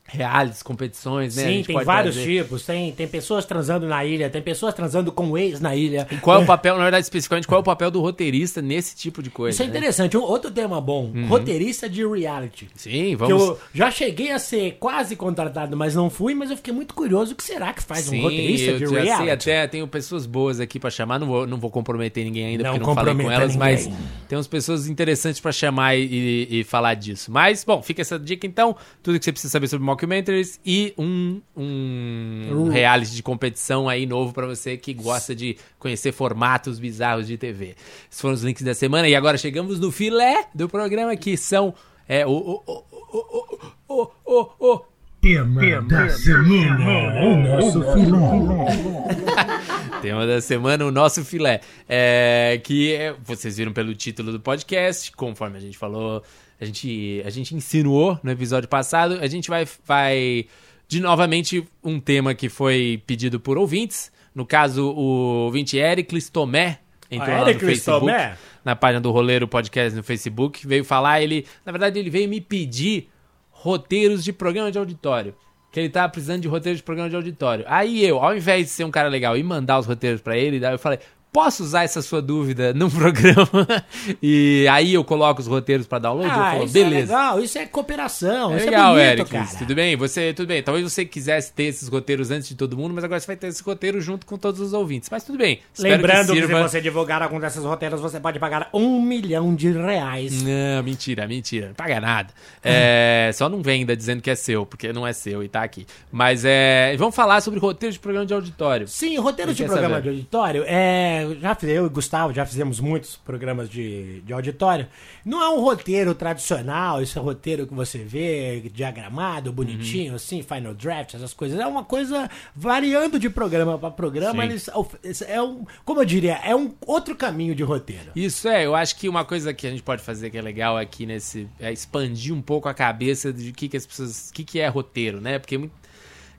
realities, competições, né? Sim, tem vários trazer. tipos. Tem, tem pessoas transando na ilha, tem pessoas transando com ex na ilha. E qual é o papel, na verdade, especificamente, qual é o papel do roteirista nesse tipo de coisa? Isso é né? interessante. Um outro tema bom: roteirista de reality. Sim, Que vamos. eu já cheguei a ser quase contratado, mas não fui, mas eu fiquei muito curioso o que será que faz Sim, um roteirista de já sei reality. até, tenho pessoas boas aqui pra chamar, não vou, não vou comprometer ninguém ainda, Não porque não falei com elas, mas ninguém. tem umas pessoas interessantes pra chamar e, e falar disso. Mas, bom, fica essa dica então, tudo que você precisa saber sobre mockumentaries e um, um Uh. reality de competição aí novo pra você que gosta de conhecer formatos bizarros de TV. Esses foram os links da semana e agora chegamos no filé do programa que são é, o, o, o- oh, oh, oh, oh. Tema, Tema da semana, o nosso filé. Tema da semana, o nosso filé. É, que é, vocês viram pelo título do podcast, conforme a gente falou, a gente, a gente insinuou no episódio passado, a gente vai, vai de novamente um tema que foi pedido por ouvintes. No caso, o ouvinte Ericles Tomé entrou ah, lá no Facebook, Tomé? na página do Roleiro Podcast no Facebook, veio falar, ele, na verdade, ele veio me pedir roteiros de programa de auditório. Que ele tava precisando de roteiros de programa de auditório. Aí eu, ao invés de ser um cara legal e mandar os roteiros para ele, eu falei, posso usar essa sua dúvida num programa? e aí eu coloco os roteiros para download? Ah, falo, isso beleza. É legal, isso é cooperação, é isso legal, é bonito, Eric. cara. Tudo bem? Você, tudo bem. Talvez você quisesse ter esses roteiros antes de todo mundo, mas agora você vai ter esse roteiro junto com todos os ouvintes. Mas tudo bem. Lembrando que, sirva... se você divulgar algum desses roteiros, você pode pagar um milhão de reais. Não, mentira, mentira. Não paga nada. É, só não venda dizendo que é seu, porque não é seu e tá aqui. Mas é, vamos falar sobre roteiros de programa de auditório. Sim, roteiros de programa saber. de auditório, é, já fiz eu e Gustavo, já fizemos muitos programas de, de auditório. Não é um roteiro tradicional, esse é um roteiro que você vê diagramado, bonitinho, uhum. assim, final draft, essas coisas. É uma coisa variando de programa para programa. Eles, é um, como eu diria, é um outro caminho de roteiro. Isso é, eu acho que uma coisa que a gente pode fazer que é legal aqui nesse é expandir um pouco a cabeça de que que as pessoas, que que é roteiro, né? Porque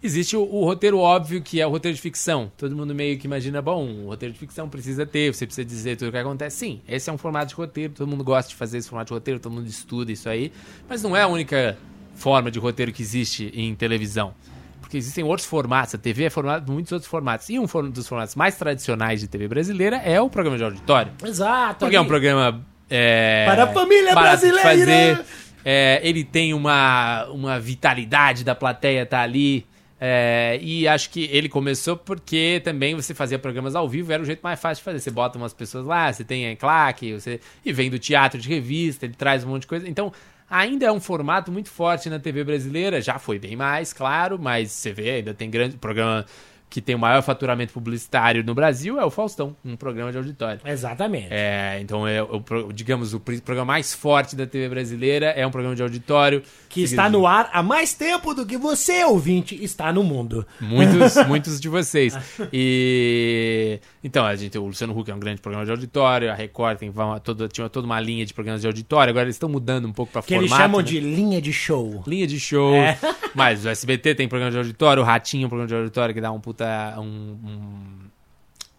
Existe o, o, roteiro óbvio, que é o roteiro de ficção. Todo mundo meio que imagina, bom, o roteiro de ficção precisa ter, você precisa dizer tudo o que acontece. Sim, esse é um formato de roteiro, todo mundo gosta de fazer esse formato de roteiro, todo mundo estuda isso aí. Mas não é a única forma de roteiro que existe em televisão. Porque existem outros formatos, a TV é formada por muitos outros formatos. E um dos formatos mais tradicionais de TV brasileira é o programa de auditório. Exato. Porque ali. é um programa. É, Para a família brasileira! Fazer, é, ele tem uma, uma vitalidade da plateia tá ali é, e acho que ele começou porque também você fazia programas ao vivo, era o jeito mais fácil de fazer. Você bota umas pessoas lá, você tem a claque, você e vem do teatro de revista, ele traz um monte de coisa. Então, ainda é um formato muito forte na TV brasileira, já foi bem mais, claro, mas você vê, ainda tem grande programa que tem o maior faturamento publicitário no Brasil é o Faustão, um programa de auditório. Exatamente. É, então, é, o, digamos, o programa mais forte da TV brasileira é um programa de auditório. Que está no ar há mais tempo do que você, ouvinte, está no mundo. Muitos, muitos de vocês. E. Então, a gente o Luciano Huck, é um grande programa de auditório, a Record tem uma, toda, tinha toda uma linha de programas de auditório, agora eles estão mudando um pouco para formato. Que eles chamam né? de linha de show. Linha de show. É. Mas o SBT tem programa de auditório, o Ratinho é um programa de auditório que dá um puta. Um, um,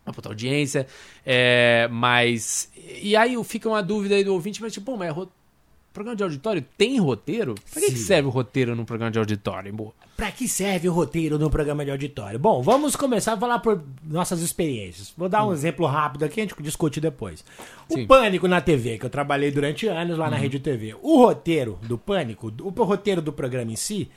uma puta audiência. É, mas. E aí fica uma dúvida aí do ouvinte, mas tipo, mas programa de auditório tem roteiro? Pra que, que serve o roteiro num programa de auditório, boa? Pra que serve o roteiro num programa de auditório? Bom, vamos começar a falar por nossas experiências. Vou dar um hum. exemplo rápido aqui, a gente discute depois. O Sim. Pânico na TV, que eu trabalhei durante anos lá hum. na Rede TV. O roteiro do Pânico, o roteiro do programa em si,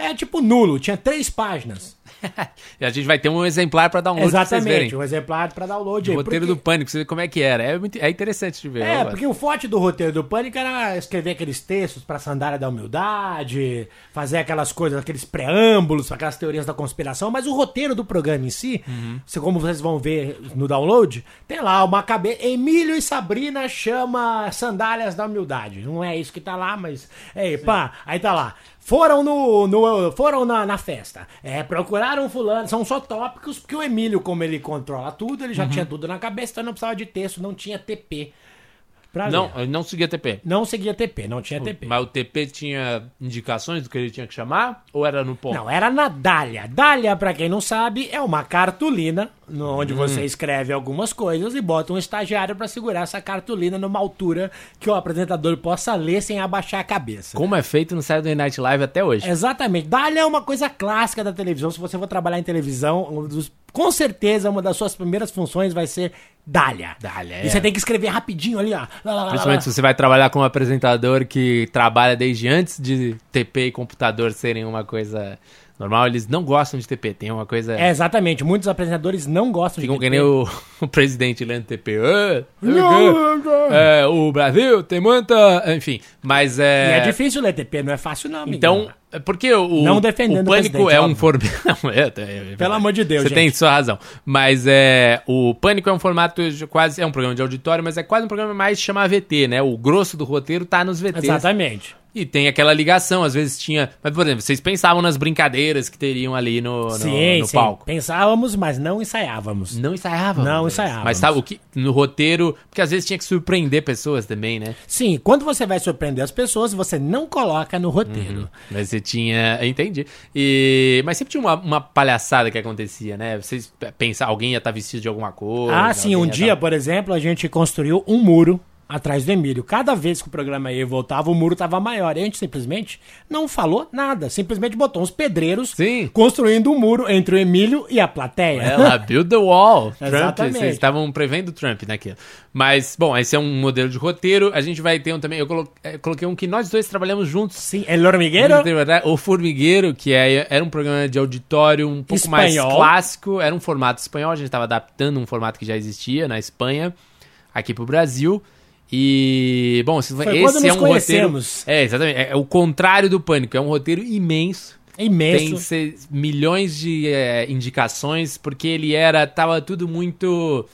é tipo nulo, tinha três páginas. e a gente vai ter um exemplar para download. Exatamente, um exemplar para download. O roteiro porque... do Pânico, você vê como é que era. É, muito, é interessante de ver. É, porque o forte do roteiro do Pânico era escrever aqueles textos para sandália da humildade, fazer aquelas coisas, aqueles preâmbulos, aquelas teorias da conspiração, mas o roteiro do programa em si, uhum. como vocês vão ver no download, tem lá uma cabeça. Emílio e Sabrina chama sandálias da humildade. Não é isso que tá lá, mas. É, pá, aí tá lá foram no, no foram na, na, festa, é, procuraram fulano, são só tópicos, porque o Emílio, como ele controla tudo, ele já uhum. tinha tudo na cabeça, então não precisava de texto, não tinha TP. Não, ele não seguia TP. Não seguia TP, não tinha TP. Mas o TP tinha indicações do que ele tinha que chamar? Ou era no ponto? Não, era na Dália. Dália, pra quem não sabe, é uma cartolina onde hum. você escreve algumas coisas e bota um estagiário para segurar essa cartolina numa altura que o apresentador possa ler sem abaixar a cabeça. Como é feito no Saturday Night Live até hoje. Exatamente. Dália é uma coisa clássica da televisão. Se você for trabalhar em televisão, um dos, com certeza uma das suas primeiras funções vai ser Dália. Dália, é. E você tem que escrever rapidinho ali, ó. Lá, lá, Principalmente lá, se você vai trabalhar com um apresentador que trabalha desde antes de TP e computador serem uma coisa Normal, eles não gostam de TP, tem uma coisa. É, exatamente, muitos apresentadores não gostam Ficam de TP. Ficam que nem o, o presidente lendo TP. É, o Brasil tem muita. Enfim, mas é. E é difícil ler TP, não é fácil, não. Amigo. Então, é porque o, não defendendo o pânico o é um formato. É, é, Pelo amor de Deus, Você gente. tem sua razão. Mas é, o pânico é um formato de quase. É um programa de auditório, mas é quase um programa mais chamar VT, né? O grosso do roteiro tá nos VTs. Exatamente. E tem aquela ligação, às vezes tinha. Mas, por exemplo, vocês pensavam nas brincadeiras que teriam ali no, no, Sim, no sim. palco. Pensávamos, mas não ensaiávamos. Não ensaiavam. Não mas- ensaiávamos. Mas sabe o que no roteiro, porque às vezes tinha que surpreender pessoas também, né? Sim, quando você vai surpreender as pessoas, você não coloca no roteiro. Mas você tinha, entendi. E mas sempre tinha uma, uma palhaçada que acontecia, né? Vocês pensam, alguém ia estar vestido de alguma coisa. ah, sim, um dia, tá- por exemplo, a gente construiu um muro atrás do Emílio. Cada vez que o programa ia voltava, o muro tava maior. E a gente simplesmente não falou nada. Simplesmente botou uns pedreiros Sim. construindo um muro entre o Emílio e a plateia. Ela build the wall. Trump, Exatamente. vocês estavam prevendo Trump naquilo. Mas, bom, esse é um modelo de roteiro. A gente vai ter um também. Eu eh, coloquei um que nós dois trabalhamos juntos. Sim, El Hormigueiro. O Formigueiro, que é, era um programa de auditório um pouco mais Espanhol. clássico, era um formato espanhol, a gente estava adaptando um formato que já existia na Espanha, aqui pro Brasil. E, bom, esse quando é um roteiro. conhecemos. É, exatamente. É, é o contrário do Pânico, é um roteiro imenso. Tem Imenso. se- milhões de é, indicações, porque ele era. Tava tudo muito.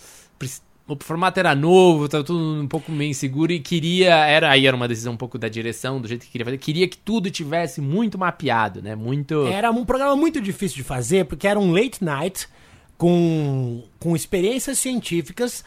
O formato era novo, tava tudo um pouco meio inseguro e queria. Era, aí era uma decisão um pouco da direção, do jeito que queria fazer. Queria que tudo tivesse muito mapeado, né? Muito. Era um programa muito difícil de fazer, porque era um late night com, com experiências científicas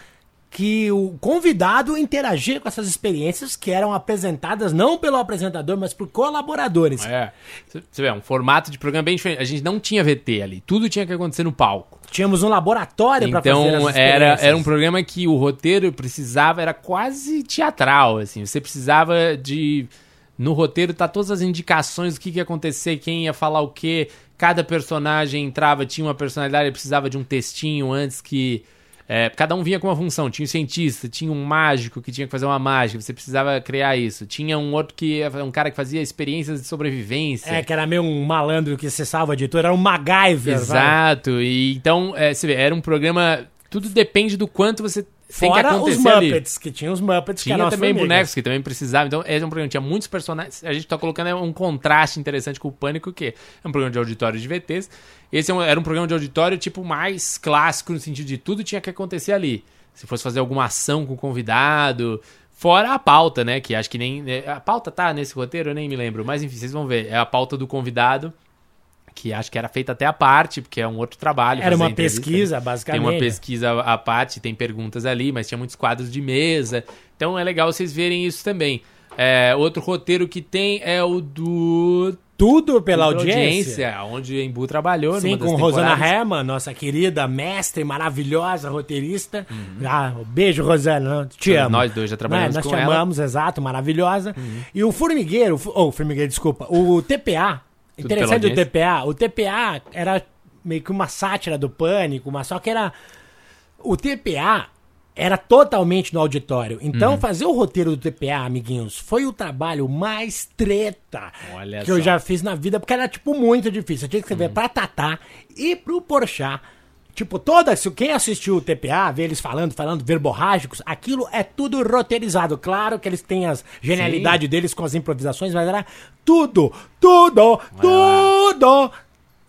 que o convidado interagia com essas experiências que eram apresentadas não pelo apresentador, mas por colaboradores. É. Você vê, um formato de programa bem diferente. A gente não tinha VT ali, tudo tinha que acontecer no palco. Tínhamos um laboratório para fazer Então era, era um programa que o roteiro precisava, era quase teatral, assim. Você precisava de. No roteiro tá todas as indicações do que, que ia acontecer, quem ia falar o quê. Cada personagem entrava, tinha uma personalidade, precisava de um textinho antes que. É, cada um vinha com uma função. Tinha um cientista, tinha um mágico que tinha que fazer uma mágica, você precisava criar isso. Tinha um outro que. um cara que fazia experiências de sobrevivência. É, que era meio um malandro que cessava de tudo, era um MacGyver. Exato. E então, é, você vê, era um programa. Tudo depende do quanto você Fora os acontecer ali. Muppets, que tinha os Muppets, que Tinha eram as também bonecos que também precisavam. Então, esse é um programa. Tinha muitos personagens. A gente tá colocando é, um contraste interessante com o Pânico, que é um programa de auditório de VTs. Esse é era um programa de auditório, tipo, mais clássico, no sentido de tudo tinha que acontecer ali. Se fosse fazer alguma ação com o convidado. Fora a pauta, né? Que acho que nem. é, A pauta tá nesse roteiro, eu nem me lembro. Mas enfim, vocês vão ver. É a pauta do convidado. Que acho que era feita até à parte, porque é um outro trabalho. Era uma pesquisa, né? basicamente. Tem uma pesquisa à parte, tem perguntas ali, mas tinha muitos quadros de mesa. Então é legal vocês verem isso também. É, outro roteiro que tem é o do Tudo pela do audiência. onde o Embu trabalhou. Sim, com Rosana. Herman, nossa querida mestre, maravilhosa roteirista. Uhum. Ah, beijo, Rosana. Te amo. Nós dois já trabalhamos Nós com te ela. Uhum. amamos, exato, maravilhosa. E o Formigueiro, ou Formigueiro, desculpa, o TPA, Tudo interessante do TPA, o TPA era meio que uma sátira do pânico, mas só que era. O TPA era totalmente no auditório. Então, Uhum. fazer o roteiro do TPA, amiguinhos, foi o trabalho mais treta Olha que eu só. já fiz na vida, porque era, tipo, muito difícil. Eu tinha que escrever Uhum. pra Tatá e pro Porchat. Tipo, toda, se quem assistiu o TPA, vê eles falando, falando verborrágicos, aquilo é tudo roteirizado. Claro que eles têm as genialidade deles com as improvisações, mas era tudo, tudo, tudo,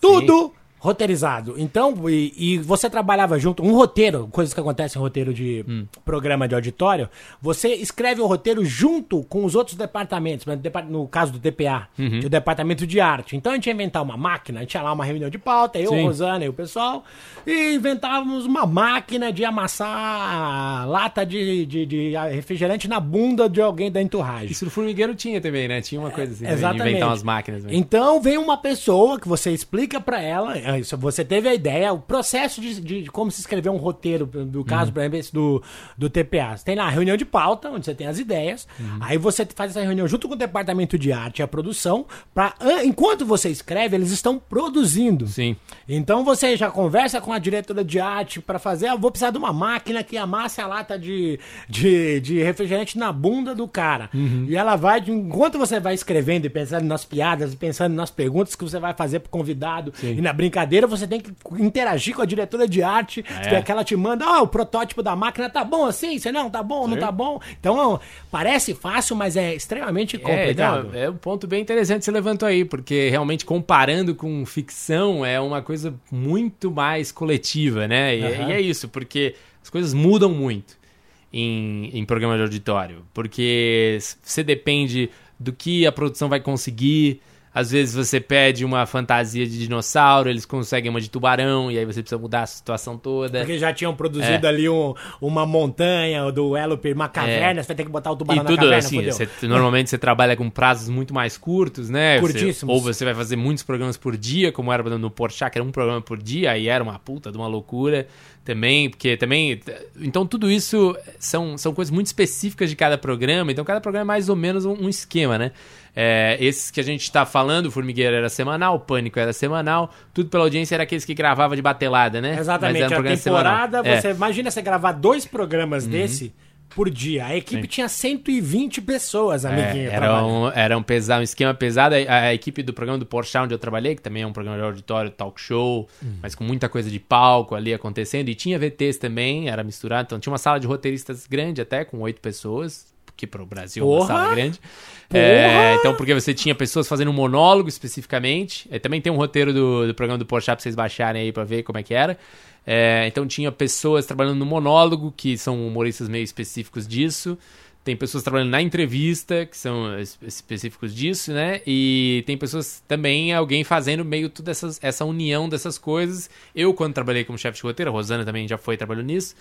tudo roteirizado. Então, e, e você trabalhava junto, um roteiro, coisas que acontecem em roteiro de Hum. programa de auditório, você escreve o roteiro junto com os outros departamentos, no caso do DPA, Uhum. que é o departamento de arte. Então a gente ia inventar uma máquina, a gente ia lá uma reunião de pauta, eu, Sim. Rosana e o pessoal, e inventávamos uma máquina de amassar lata de, de, de refrigerante na bunda de alguém da enturragem. Isso no Formigueiro tinha também, né? Tinha uma coisa assim, de Exatamente. inventar umas máquinas. Né? Então vem uma pessoa que você explica pra ela, é, isso, você teve a ideia, o processo de, de- de como se escrever um roteiro, do caso, por exemplo, esse do, do TPA. Você tem lá a reunião de pauta, onde você tem as ideias, aí você faz essa reunião junto com o departamento de arte e a produção, pra, an- enquanto você escreve, eles estão produzindo. Sim. Então você já conversa com a diretora de arte pra fazer, ah, vou precisar de uma máquina que amasse a lata de, de, de refrigerante na bunda do cara. E ela vai, enquanto você vai escrevendo e pensando nas piadas, e pensando nas perguntas que você vai fazer pro convidado e na brincadeira, você tem que interagir com a diretora de arte, É. que ela te manda, ah, o protótipo da máquina tá bom assim, você não, tá bom, não Sim. tá bom. Então, parece fácil, mas é extremamente É, complicado. não, é um ponto bem interessante que você levantou aí, porque realmente comparando com ficção é uma coisa muito mais coletiva, né? E, Aham. e é isso, porque as coisas mudam muito em, em programa de auditório, porque você depende do que a produção vai conseguir. Às vezes você pede uma fantasia de dinossauro, eles conseguem uma de tubarão, e aí você precisa mudar a situação toda. Porque já tinham produzido é. ali um, uma montanha do Eloper, uma caverna, é. você vai ter que botar o tubarão e tudo, na caverna. Assim, você, normalmente você trabalha com prazos muito mais curtos, né? Curtíssimos. Você, ou você vai fazer muitos programas por dia, como era no Porchat, que era um programa por dia, aí era uma puta de uma loucura também, porque também. Então, tudo isso são, são coisas muito específicas de cada programa, então cada programa é mais ou menos um, um esquema, né? É, esses que a gente está falando, o Formigueiro era semanal, o Pânico era semanal, tudo pela audiência era aqueles que gravava de batelada, né? Exatamente, Mas era a temporada, você é. imagina você gravar dois programas uhum. desse por dia. A equipe Sim. tinha 120 pessoas, amiguinho. É, era, um, era um, pesado, um esquema pesado. A, a, equipe do programa do Porsche, onde eu trabalhei, que também é um programa de auditório, talk show, hum. mas com muita coisa de palco ali acontecendo. E tinha VTs também, era misturado. Então tinha uma sala de roteiristas grande até, com oito pessoas, que para o Brasil Porra. uma sala grande. É, então, porque você tinha pessoas fazendo um monólogo especificamente. É, também tem um roteiro do, do programa do Porsche pra vocês baixarem aí pra ver como é que era. É, então tinha pessoas trabalhando no monólogo, que são humoristas meio específicos disso. Tem pessoas trabalhando na entrevista, que são específicos disso, né? E tem pessoas também, alguém fazendo meio toda essas, essa união dessas coisas. Eu, quando trabalhei como chefe de roteiro, a Rosana também já foi trabalhando nisso,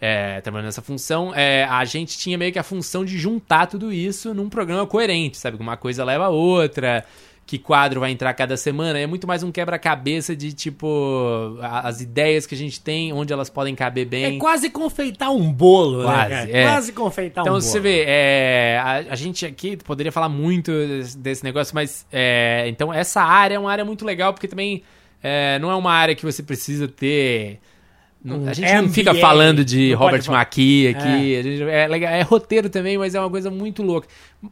é, trabalhando nessa função, é, a gente tinha meio que a função de juntar tudo isso num programa coerente, sabe? Uma coisa leva a outra que quadro vai entrar cada semana, é muito mais um quebra-cabeça de tipo as ideias que a gente tem, onde elas podem caber bem. É quase confeitar um bolo, né, quase, né, é. Quase confeitar então, um bolo. Então você vê, é, a, a, gente aqui poderia falar muito desse negócio, mas é, então essa área é uma área muito legal porque também é, não é uma área que você precisa ter a gente não fica falando de Robert McKee aqui. É. Gente, é, legal, é roteiro também, mas é uma coisa muito louca.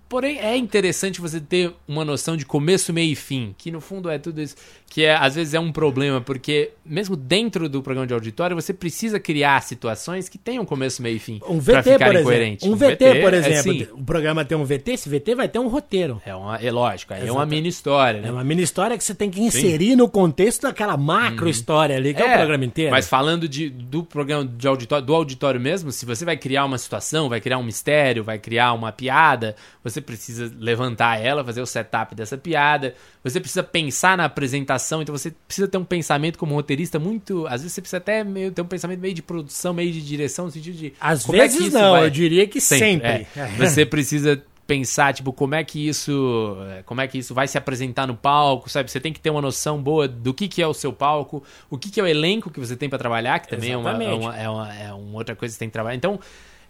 Porém, é interessante você ter uma noção de começo, meio e fim, que no fundo é tudo isso, que é, às vezes é um problema, porque mesmo dentro do programa de auditório, você precisa criar situações que tenham começo, meio e fim. Um VT, por exemplo. Um, VT, VT, por exemplo. É o programa tem um VT, esse VT vai ter um roteiro. É, uma, é lógico, é uma mini história, né? É uma mini história que você tem que inserir Sim. no contexto daquela macro uhum. história ali, que é, é, o programa inteiro. Mas falando de, do programa de auditório, do auditório mesmo, se você vai criar uma situação, vai criar um mistério, vai criar uma piada, você precisa levantar ela, fazer o setup dessa piada, você precisa pensar na apresentação, então você precisa ter um pensamento como roteirista muito. Às vezes você precisa até meio, ter um pensamento meio de produção, meio de direção, no sentido de. Às é vezes é não, vai... eu diria que sempre. sempre. É. Você precisa pensar, tipo, como é que isso, como é que isso vai se apresentar no palco, sabe? Você tem que ter uma noção boa do que, que é o seu palco, o que, que é o elenco que você tem para trabalhar, que também é uma, é uma, é, uma, é uma outra coisa que você tem que trabalhar. Então,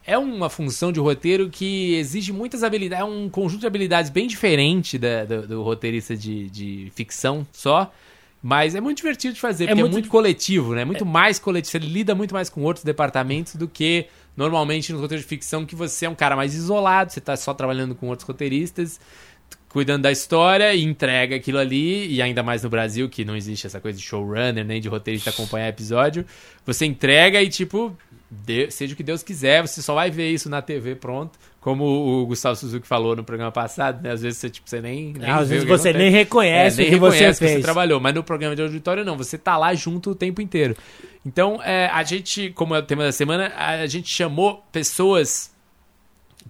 é uma função de roteiro que exige muitas habilidades, é um conjunto de habilidades bem diferente da, do, do, roteirista de, de ficção só. Mas é muito divertido de fazer, é porque é muito... é muito coletivo, né? Muito é... mais coletivo. Você lida muito mais com outros departamentos do que normalmente nos roteiros de ficção, que você é um cara mais isolado, você está só trabalhando com outros roteiristas cuidando da história e entrega aquilo ali, e ainda mais no Brasil, que não existe essa coisa de showrunner, nem de roteirista acompanhar episódio, você entrega e, tipo, de, seja o que Deus quiser, você só vai ver isso na TV pronto, como o Gustavo Suzuki falou no programa passado, né? Às vezes você, tipo, você nem, nem Às vezes você nem reconhece é, nem o que reconhece você fez. Que você trabalhou, mas no programa de auditório não, você tá lá junto o tempo inteiro. Então, é, a gente, como é o tema da semana, a gente chamou pessoas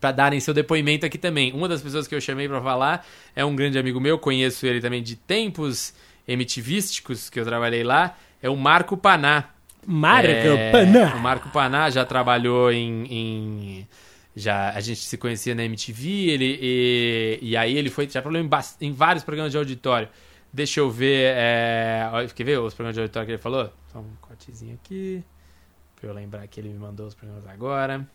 para darem seu depoimento aqui também. Uma das pessoas que eu chamei para falar é um grande amigo meu, conheço ele também de tempos emitivísticos que eu trabalhei lá, é o Marco Paná. Marco é, Paná. O Marco Paná já trabalhou em, em, já a gente se conhecia na MTV, ele e, e aí ele foi já trabalhou em, em, vários programas de auditório. Deixa eu ver, é, quer ver os programas de auditório que ele falou? Só um cortezinho aqui, para eu lembrar que ele me mandou os programas agora.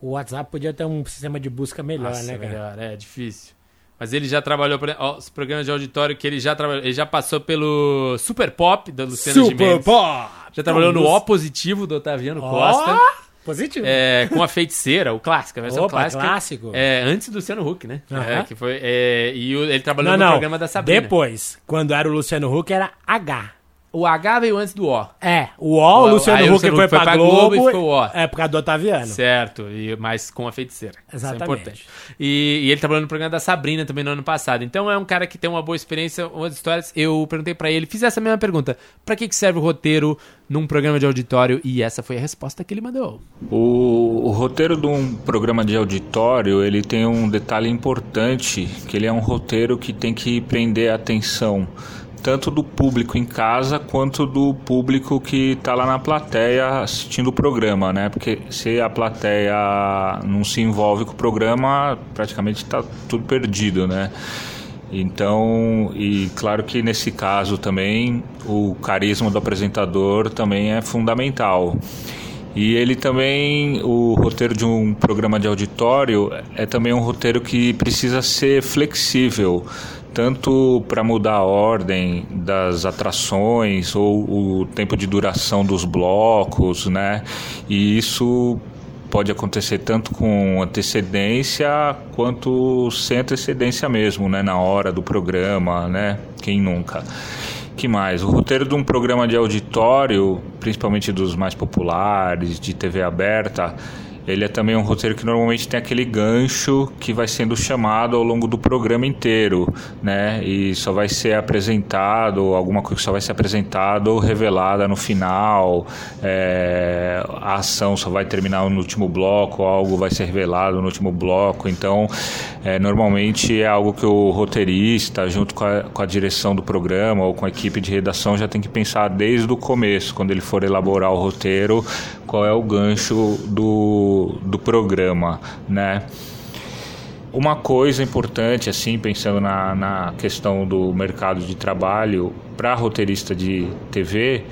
O WhatsApp podia ter um sistema de busca melhor, Nossa, né, cara? Melhor, é difícil. Mas ele já trabalhou, ó, os programas de auditório que ele já trabalhou, ele já passou pelo Super Pop da Luciana Super Gimenez. Pop! Já trabalhou no O positivo do Otaviano oh! Costa. Positivo. É, com a feiticeira, o clássico, a versão Opa, clássica. clássico. É, antes do Luciano Huck, né? Uhum. É, que foi, é, e ele trabalhou não, no não. programa da Sabrina. Depois, quando era o Luciano Huck, era H. o H veio antes do O. É, o O, o Luciano Huck Luciano foi Huck foi pra pra Globo, Globo e ficou o O. É, por causa do Otaviano. Certo, e, mas com a feiticeira. Isso Exatamente. é importante. E, e ele trabalhou no programa da Sabrina também no ano passado. Então é um cara que tem uma boa experiência, umas histórias. Eu perguntei pra ele, fiz essa mesma pergunta. Pra que, que serve o roteiro num programa de auditório? E essa foi a resposta que ele mandou. O, o roteiro de um programa de auditório, ele tem um detalhe importante, que ele é um roteiro que tem que prender a atenção tanto do público em casa quanto do público que está lá na plateia assistindo o programa, né? Porque se a plateia não se envolve com o programa, praticamente está tudo perdido, né? Então, e claro que nesse caso também o carisma do apresentador também é fundamental. E ele também, o roteiro de um programa de auditório é também um roteiro que precisa ser flexível tanto para mudar a ordem das atrações ou o tempo de duração dos blocos, né? E isso pode acontecer tanto com antecedência quanto sem antecedência mesmo, né? Na hora do programa, né? Quem nunca? Que mais? O roteiro de um programa de auditório, principalmente dos mais populares, de TV aberta, ele é também um roteiro que normalmente tem aquele gancho que vai sendo chamado ao longo do programa inteiro, né? E só vai ser apresentado, alguma coisa só vai ser apresentada ou revelada no final. É, a ação só vai terminar no último bloco, algo vai ser revelado no último bloco. Então, é, normalmente é algo que o roteirista, junto com a, com a direção do programa ou com a equipe de redação, já tem que pensar desde o começo, quando ele for elaborar o roteiro, qual é o gancho do, do programa, né? Uma coisa importante, assim, pensando na, na questão do mercado de trabalho para roteirista de TV,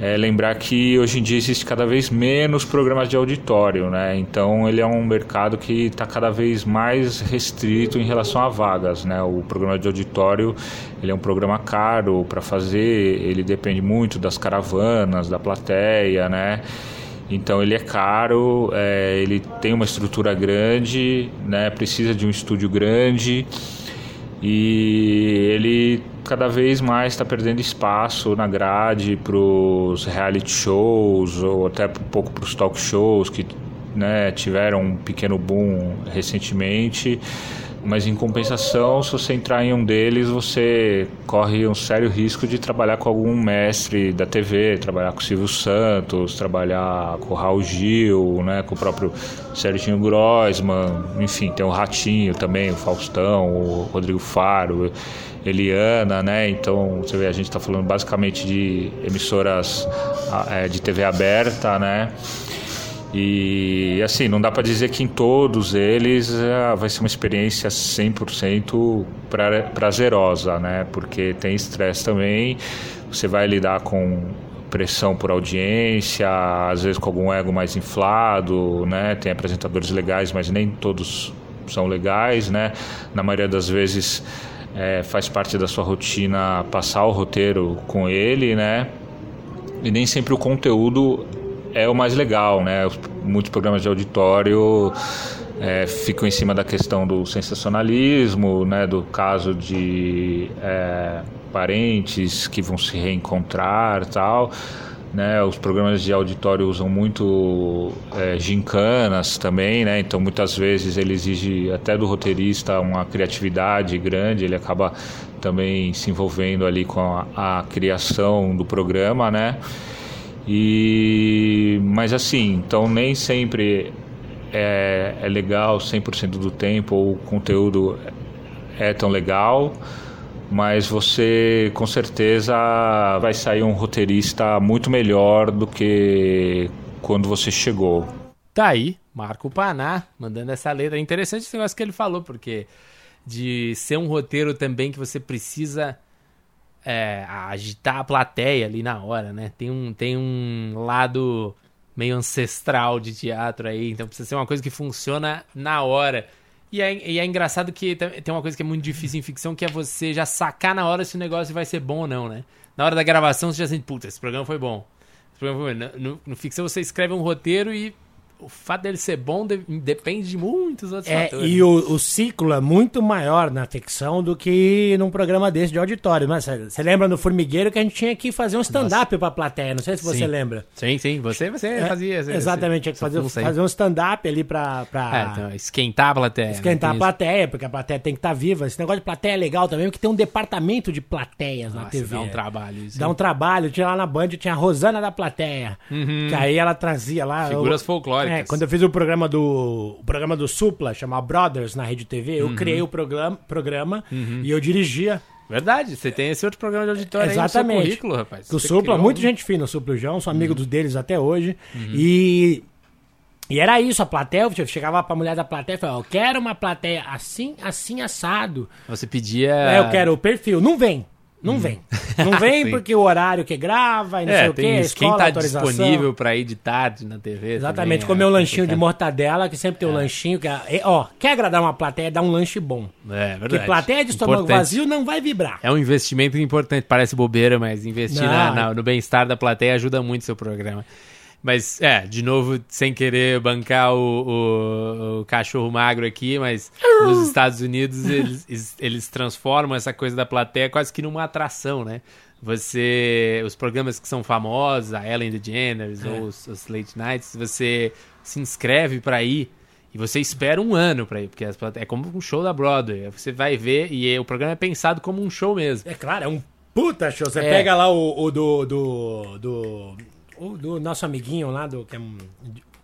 é lembrar que hoje em dia existe cada vez menos programas de auditório, né? Então ele é um mercado que está cada vez mais restrito em relação a vagas, né? O programa de auditório ele é um programa caro para fazer, ele depende muito das caravanas, da plateia, né? Então ele é caro, é, ele tem uma estrutura grande, né? Precisa de um estúdio grande e ele cada vez mais está perdendo espaço na grade para os reality shows ou até um pouco para os talk shows que né, tiveram um pequeno boom recentemente. Mas em compensação, se você entrar em um deles, você corre um sério risco de trabalhar com algum mestre da TV, trabalhar com o Silvio Santos, trabalhar com o Raul Gil, né, com o próprio Serginho Grossman, enfim, tem o Ratinho também, o Faustão, o Rodrigo Faro, Eliana, né? Então, você vê, a gente está falando basicamente de emissoras é, de TV aberta, né? E assim, não dá para dizer que em todos eles é, vai ser uma experiência 100% pra, prazerosa, né? Porque tem estresse também, você vai lidar com pressão por audiência, às vezes com algum ego mais inflado, né? Tem apresentadores legais, mas nem todos são legais, né? Na maioria das vezes é, faz parte da sua rotina passar o roteiro com ele, né? E nem sempre o conteúdo é o mais legal, né? Muitos programas de auditório é, ficam em cima da questão do sensacionalismo, né? Do caso de é, parentes que vão se reencontrar, tal. Né, os programas de auditório usam muito é, gincanas também, né? Então muitas vezes ele exige até do roteirista uma criatividade grande, ele acaba também se envolvendo ali com a, a criação do programa, né? E mas assim, então nem sempre é, é legal 100% do tempo ou o conteúdo é tão legal, mas você com certeza vai sair um roteirista muito melhor do que quando você chegou. Tá aí, Marco Paná, mandando essa letra. É interessante esse negócio que ele falou, porque de ser um roteiro também que você precisa é, agitar a plateia ali na hora, né? Tem um, tem um lado meio ancestral de teatro aí, então precisa ser uma coisa que funciona na hora. E é, e é engraçado que tem uma coisa que é muito difícil em ficção, que é você já sacar na hora se o negócio vai ser bom ou não, né? Na hora da gravação você já sente, puta, esse programa foi bom. Esse programa foi bom. No, no, no ficção você escreve um roteiro e o fato dele ser bom de, depende de muitos outros é, fatores. E o, o, ciclo é muito maior na ficção do que num programa desse de auditório. Mas você lembra no Formigueiro que a gente tinha que fazer um stand-up pra plateia? Não sei se você sim. lembra. Sim, sim. Você, você é, fazia. Exatamente, tinha que fazer, fazer um stand-up ali pra. pra... É, então, esquentar a plateia. Né? Esquentar né? a plateia, porque a plateia tem que estar tá viva. Esse negócio de plateia é legal também, porque tem um departamento de plateias Nossa, na TV. Dá um trabalho isso. Dá um trabalho. Tinha lá na Band, tinha a Rosana da plateia. Uhum. Que aí ela trazia lá. Figuras folclóricas. É, quando eu fiz o programa do. O programa do Supla, chamado Brothers na Rede TV, eu uhum. criei o programa, programa uhum. e eu dirigia. Verdade, você tem esse outro programa de auditório Exatamente. aí no seu currículo, rapaz. O Supla, muita um... gente fina, o Supla e o João, sou amigo dos deles até hoje. E e era isso, a plateia, eu chegava pra mulher da plateia e falava, eu quero uma plateia assim, assim, assado. Você pedia... É, eu quero o perfil. Não vem. Não hum. vem. Não vem porque o horário que grava e não é, sei o quê, isso. Quem tá disponível pra ir de tarde na TV Exatamente, comer é um lanchinho de mortadela, que sempre tem um é. lanchinho. Que é, ó, quer agradar uma plateia, dá um lanche bom. É, verdade. Porque plateia de estômago importante. vazio não vai vibrar. É um investimento importante, parece bobeira, mas investir na, na, no bem-estar da plateia ajuda muito o seu programa. Mas, é, de novo, sem querer bancar o, o, o cachorro magro aqui, mas nos Estados Unidos eles, eles transformam essa coisa da plateia quase que numa atração, né? Você. Os programas que são famosos, a Ellen DeGeneres é. ou os, os Late Nights, você se inscreve para ir. E você espera um ano pra ir, porque é como um show da Broadway. Você vai ver e o programa é pensado como um show mesmo. É claro, é um puta show. Você é. pega lá o, o do, do, do o do nosso amiguinho lá do. Que é um,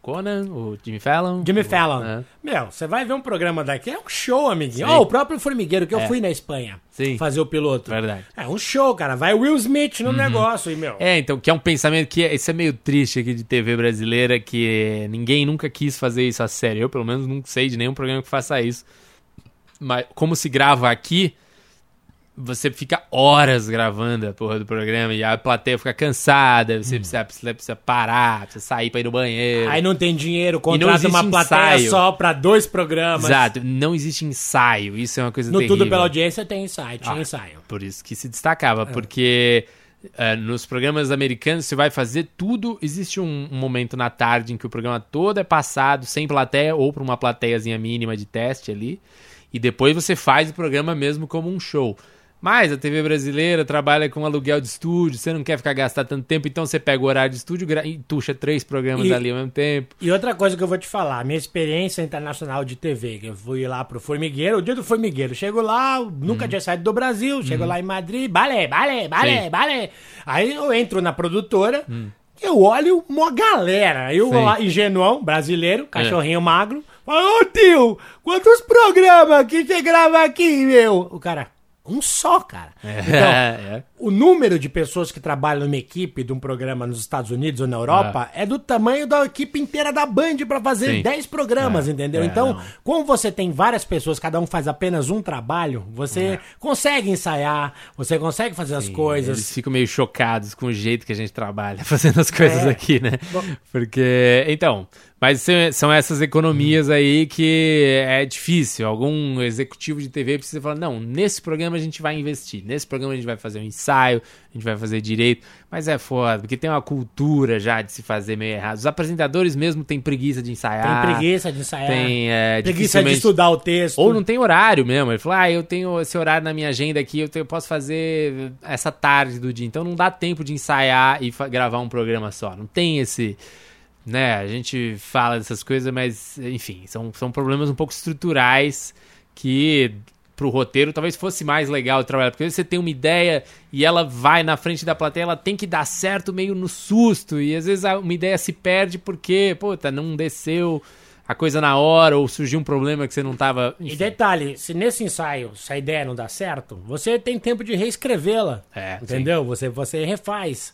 Conan, o Jimmy Fallon. Jimmy Fallon. É. Meu, você vai ver um programa daqui, é um show, amiguinho. Ó, oh, o próprio Formigueiro que eu é. fui na Espanha Sim. fazer o piloto. Verdade. É um show, cara. Vai Will Smith no uhum. negócio, e, meu. É, então, que é um pensamento que é, isso é meio triste aqui de TV brasileira, que ninguém nunca quis fazer isso a sério. Eu, pelo menos, não sei de nenhum programa que faça isso. Mas como se grava aqui, você fica horas gravando a porra do programa e a plateia fica cansada, você hum. precisa, precisa, precisa, parar, precisa sair pra ir no banheiro. Aí não tem dinheiro, contrata uma plateia ensaio. só pra dois programas. Exato, não existe ensaio, isso é uma coisa no terrível. Tudo pela Audiência tem ensaio, tinha ah, ensaio. Por isso que se destacava, é. porque uh, nos programas americanos você vai fazer tudo, existe um, um, momento na tarde em que o programa todo é passado sem plateia ou pra uma plateiazinha mínima de teste ali, e depois você faz o programa mesmo como um show. Mas a TV brasileira trabalha com aluguel de estúdio, você não quer ficar gastar tanto tempo, então você pega o horário de estúdio e tuxa três programas e, ali ao mesmo tempo. E outra coisa que eu vou te falar, minha experiência internacional de TV, que eu fui lá pro Formigueiro, o dia do Formigueiro, chego lá, nunca uhum. tinha saído do Brasil, chego uhum. lá em Madrid, balé, balé, balé, balé. Aí eu entro na produtora, uhum. eu olho uma galera, eu vou lá, ingenuão, brasileiro, cachorrinho é. magro, falo, ô tio, quantos programas que você grava aqui, meu? O cara... Um só, cara. É, então, é. O número de pessoas que trabalham numa equipe de um programa nos Estados Unidos ou na Europa é, é do tamanho da equipe inteira da Band para fazer Sim. 10 programas, é, entendeu? É, então, não. como você tem várias pessoas, cada um faz apenas um trabalho, você é. consegue ensaiar, você consegue fazer Sim, as coisas. Eles ficam meio chocados com o jeito que a gente trabalha fazendo as coisas aqui, né? Bom, Porque, então, mas são essas economias aí que é difícil. Algum executivo de TV precisa falar: não, nesse programa a gente vai investir, nesse programa a gente vai fazer um ensaio, a gente vai fazer direito. Mas é foda, porque tem uma cultura já de se fazer meio errado. Os apresentadores mesmo têm preguiça de ensaiar. Tem preguiça de ensaiar. Tem é, preguiça de estudar o texto. Ou não tem horário mesmo. Ele fala: ah, eu tenho esse horário na minha agenda aqui, eu, tenho, eu posso fazer essa tarde do dia. Então não dá tempo de ensaiar e gravar um programa só. Não tem esse né? A gente fala dessas coisas, mas, enfim, são, são problemas um pouco estruturais que pro roteiro talvez fosse mais legal trabalhar, porque você tem uma ideia e ela vai na frente da plateia, ela tem que dar certo meio no susto, e às vezes uma ideia se perde porque, puta, não desceu a coisa na hora ou surgiu um problema que você não tava. Enfim. E detalhe, se nesse ensaio se a ideia não dá certo, você tem tempo de reescrevê-la. É, entendeu? Você, você refaz.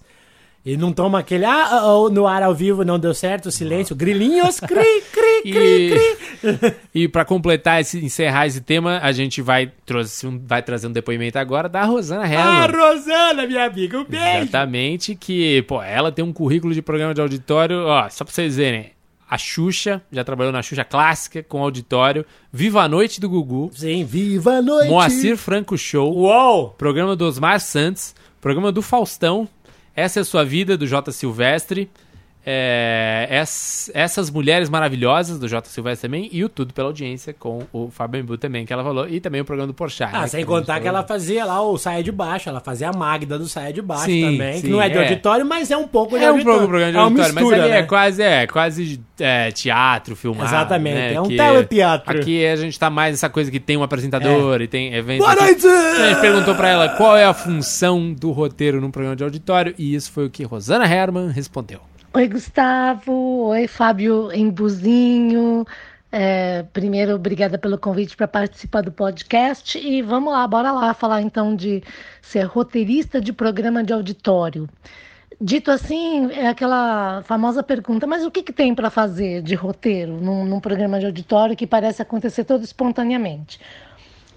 E não toma aquele, ah, oh, no ar ao vivo não deu certo, silêncio, grilinhos, cri, cri, cri. E para completar, esse, encerrar esse tema, a gente vai, trouxe um, vai trazer um depoimento agora da Rosana Hellman. Ah, Rosana, minha amiga, um beijo. Exatamente, que, pô, ela tem um currículo de programa de auditório, ó, só pra vocês verem, a Xuxa, já trabalhou na Xuxa Clássica com auditório. Viva a Noite do Gugu. Sim, Viva a Noite. Moacir Franco Show. Uou! Programa do Osmar Santos. Programa do Faustão. Essa é a Sua Vida, do J. Silvestre. É, essas mulheres maravilhosas do J. Silvestre também e o Tudo pela Audiência com o Fábio Embu também, que ela falou, e também o programa do Porchat. Ah, né, sem que contar que ela fazia lá o Saia de Baixo, ela fazia a Magda do Saia de Baixo Sim, também, sim, que não é de é. auditório, mas é um pouco de É um auditório. pouco programa de é uma auditório, mistura, mas ali né? é quase, é, quase é, teatro, filmado. Exatamente, né, é um que- teleteatro. Aqui a gente tá mais essa coisa que tem um apresentador e tem eventos. Boa aqui. noite! A gente perguntou pra ela qual é a função do roteiro num programa de auditório e isso foi o que Rosana Herman respondeu. Oi, Gustavo. Oi, Fábio Embuzinho. É, primeiro, obrigada pelo convite para participar do podcast. E vamos lá, bora lá falar então de ser roteirista de programa de auditório. Dito assim, é aquela famosa pergunta: mas o que, que tem para fazer de roteiro num, num programa de auditório que parece acontecer todo espontaneamente?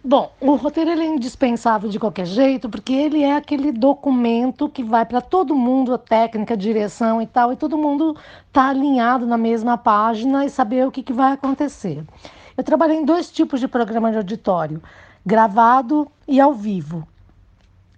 Bom, o roteiro ele é indispensável de qualquer jeito, porque ele é aquele documento que vai para todo mundo, a técnica, a direção e tal, e todo mundo está alinhado na mesma página e saber o que, que vai acontecer. Eu trabalhei em dois tipos de programa de auditório, gravado e ao vivo.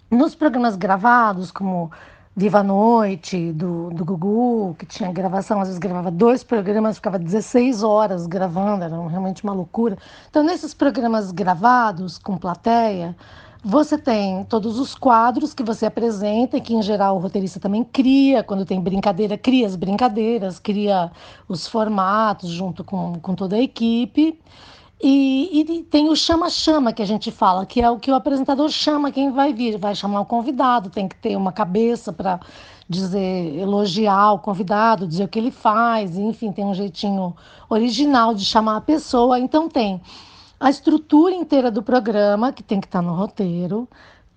Nos programas gravados, como Viva a Noite, do, do Gugu, que tinha gravação, às vezes gravava dois programas, ficava 16 horas gravando, era realmente uma loucura. Então, nesses programas gravados, com plateia, você tem todos os quadros que você apresenta, e que em geral o roteirista também cria, quando tem brincadeira, cria as brincadeiras, cria os formatos junto com, com toda a equipe. E, e tem o chama-chama que a gente fala, que é o que o apresentador chama quem vai vir. Vai chamar o convidado, tem que ter uma cabeça para dizer, elogiar o convidado, dizer o que ele faz, enfim, tem um jeitinho original de chamar a pessoa. Então tem a estrutura inteira do programa, que tem que estar no roteiro,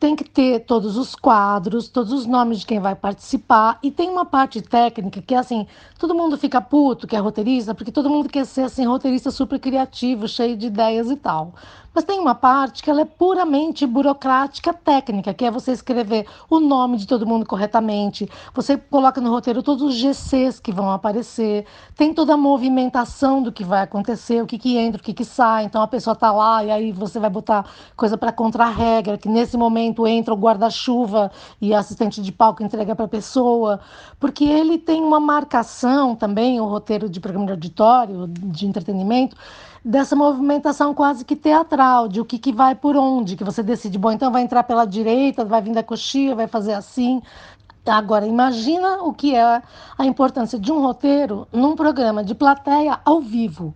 tem que ter todos os quadros, todos os nomes de quem vai participar, e tem uma parte técnica que é assim, todo mundo fica puto que é roteirista, porque todo mundo quer ser assim, roteirista super criativo, cheio de ideias e tal. Mas tem uma parte que ela é puramente burocrática técnica, que é você escrever o nome de todo mundo corretamente, você coloca no roteiro todos os GCs que vão aparecer, tem toda a movimentação do que vai acontecer, o que, que entra, o que, que sai. Então a pessoa tá lá e aí você vai botar coisa para contra-regra, que nesse momento entra o guarda-chuva e a assistente de palco entrega para a pessoa, porque ele tem uma marcação também, o roteiro de programa de auditório, de entretenimento, dessa movimentação quase que teatral, de o que, que vai por onde, que você decide, bom, então vai entrar pela direita, vai vir da coxinha, vai fazer assim. Agora, imagina o que é a importância de um roteiro num programa de plateia ao vivo.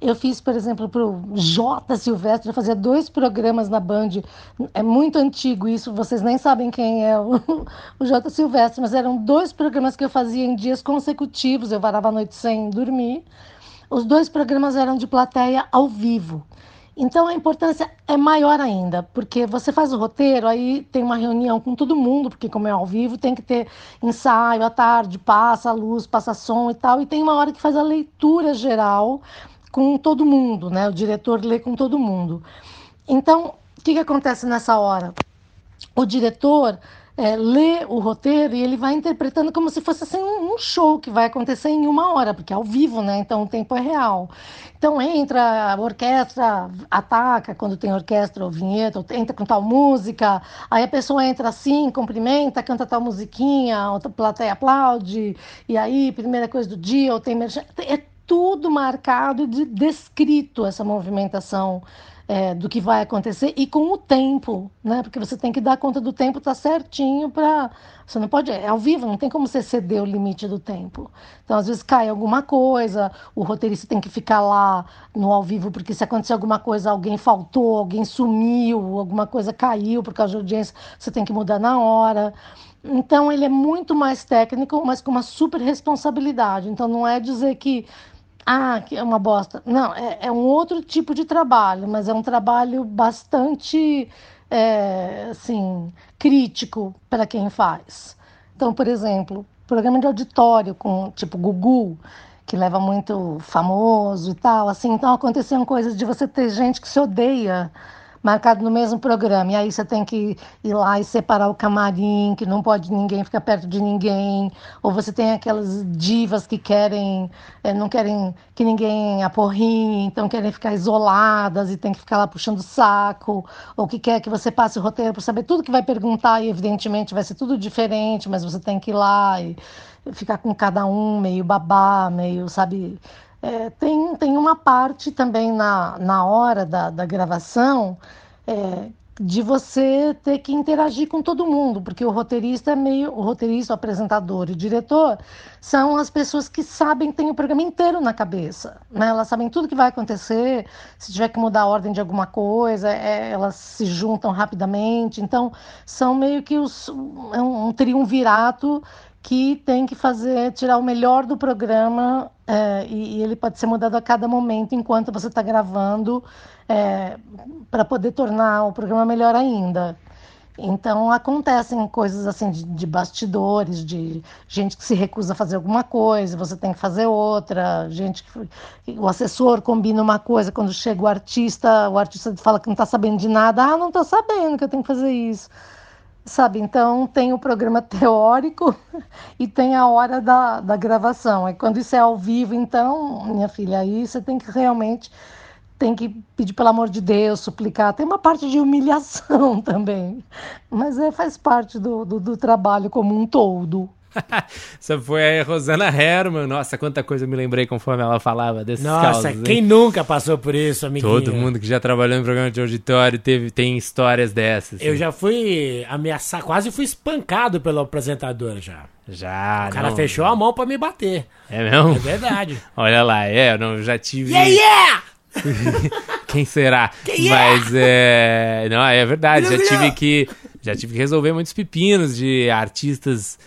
Eu fiz, por exemplo, para o J. Silvestre, eu fazia dois programas na Band. É muito antigo isso, vocês nem sabem quem é o, o J. Silvestre, mas eram dois programas que eu fazia em dias consecutivos. Eu varava a noite sem dormir. Os dois programas eram de plateia ao vivo. Então a importância é maior ainda, porque você faz o roteiro, aí tem uma reunião com todo mundo, porque como é ao vivo, tem que ter ensaio à tarde, passa a luz, passa som e tal, e tem uma hora que faz a leitura geral com todo mundo, né? O diretor lê com todo mundo. Então, o que, que acontece nessa hora? O diretor é, lê o roteiro e ele vai interpretando como se fosse assim, um, show que vai acontecer em uma hora, porque é ao vivo, né? Então o tempo é real. Então entra a orquestra, ataca quando tem orquestra ou vinheta, ou entra com tal música, aí a pessoa entra assim, cumprimenta, canta tal musiquinha, a plateia aplaude, e aí, primeira coisa do dia, ou tem É tudo marcado de descrito essa movimentação é, do que vai acontecer e com o tempo, né? Porque você tem que dar conta do tempo, tá certinho para você não pode é ao vivo, não tem como você ceder o limite do tempo. Então às vezes cai alguma coisa, o roteirista tem que ficar lá no ao vivo porque se acontecer alguma coisa, alguém faltou, alguém sumiu, alguma coisa caiu por causa de audiência, você tem que mudar na hora. Então ele é muito mais técnico, mas com uma super responsabilidade. Então não é dizer que ah, que é uma bosta. Não, é, é um outro tipo de trabalho, mas é um trabalho bastante, é, assim, crítico para quem faz. Então, por exemplo, programa de auditório com, tipo, Gugu, que leva muito famoso e tal, assim, então aconteciam coisas de você ter gente que se odeia marcado no mesmo programa. E aí você tem que ir lá e separar o camarim, que não pode ninguém ficar perto de ninguém. Ou você tem aquelas divas que querem, é, não querem que ninguém aporrinhe, então querem ficar isoladas e tem que ficar lá puxando o saco. Ou que quer que você passe o roteiro para saber tudo que vai perguntar e evidentemente vai ser tudo diferente, mas você tem que ir lá e ficar com cada um meio babá, meio, sabe é, tem, tem uma parte também na, na hora da, da gravação é, de você ter que interagir com todo mundo, porque o roteirista é meio. O roteirista, o apresentador e o diretor são as pessoas que sabem, têm o programa inteiro na cabeça. Né? Elas sabem tudo que vai acontecer, se tiver que mudar a ordem de alguma coisa, é, elas se juntam rapidamente. Então, são meio que os, é um, um triunvirato que tem que fazer, tirar o melhor do programa é, e, e, ele pode ser mudado a cada momento enquanto você está gravando é, para poder tornar o programa melhor ainda. Então acontecem coisas assim de, de, bastidores, de gente que se recusa a fazer alguma coisa, você tem que fazer outra, gente que o assessor combina uma coisa, quando chega o artista, o artista fala que não está sabendo de nada, ah, não estou sabendo que eu tenho que fazer isso sabe? Então tem o programa teórico e tem a hora da, da gravação. E quando isso é ao vivo, então, minha filha, aí você tem que realmente tem que pedir pelo amor de Deus, suplicar. Tem uma parte de humilhação também, mas é, faz parte do, do, do trabalho como um todo. Essa foi a Rosana Herman. Nossa, quanta coisa eu me lembrei conforme ela falava desses Nossa, causos, quem nunca passou por isso, amiguinho? Todo mundo que já trabalhou em programa de auditório teve, tem histórias dessas. Eu já fui ameaçado, quase fui espancado pelo apresentador já. Já, O cara não, fechou a mão para me bater. É mesmo? É verdade. Olha lá, é, eu não, já tive... Yeah, yeah! Quem será? Quem é? Mas é. Não, é verdade. Já tive que. Já tive que resolver muitos pepinos de artistas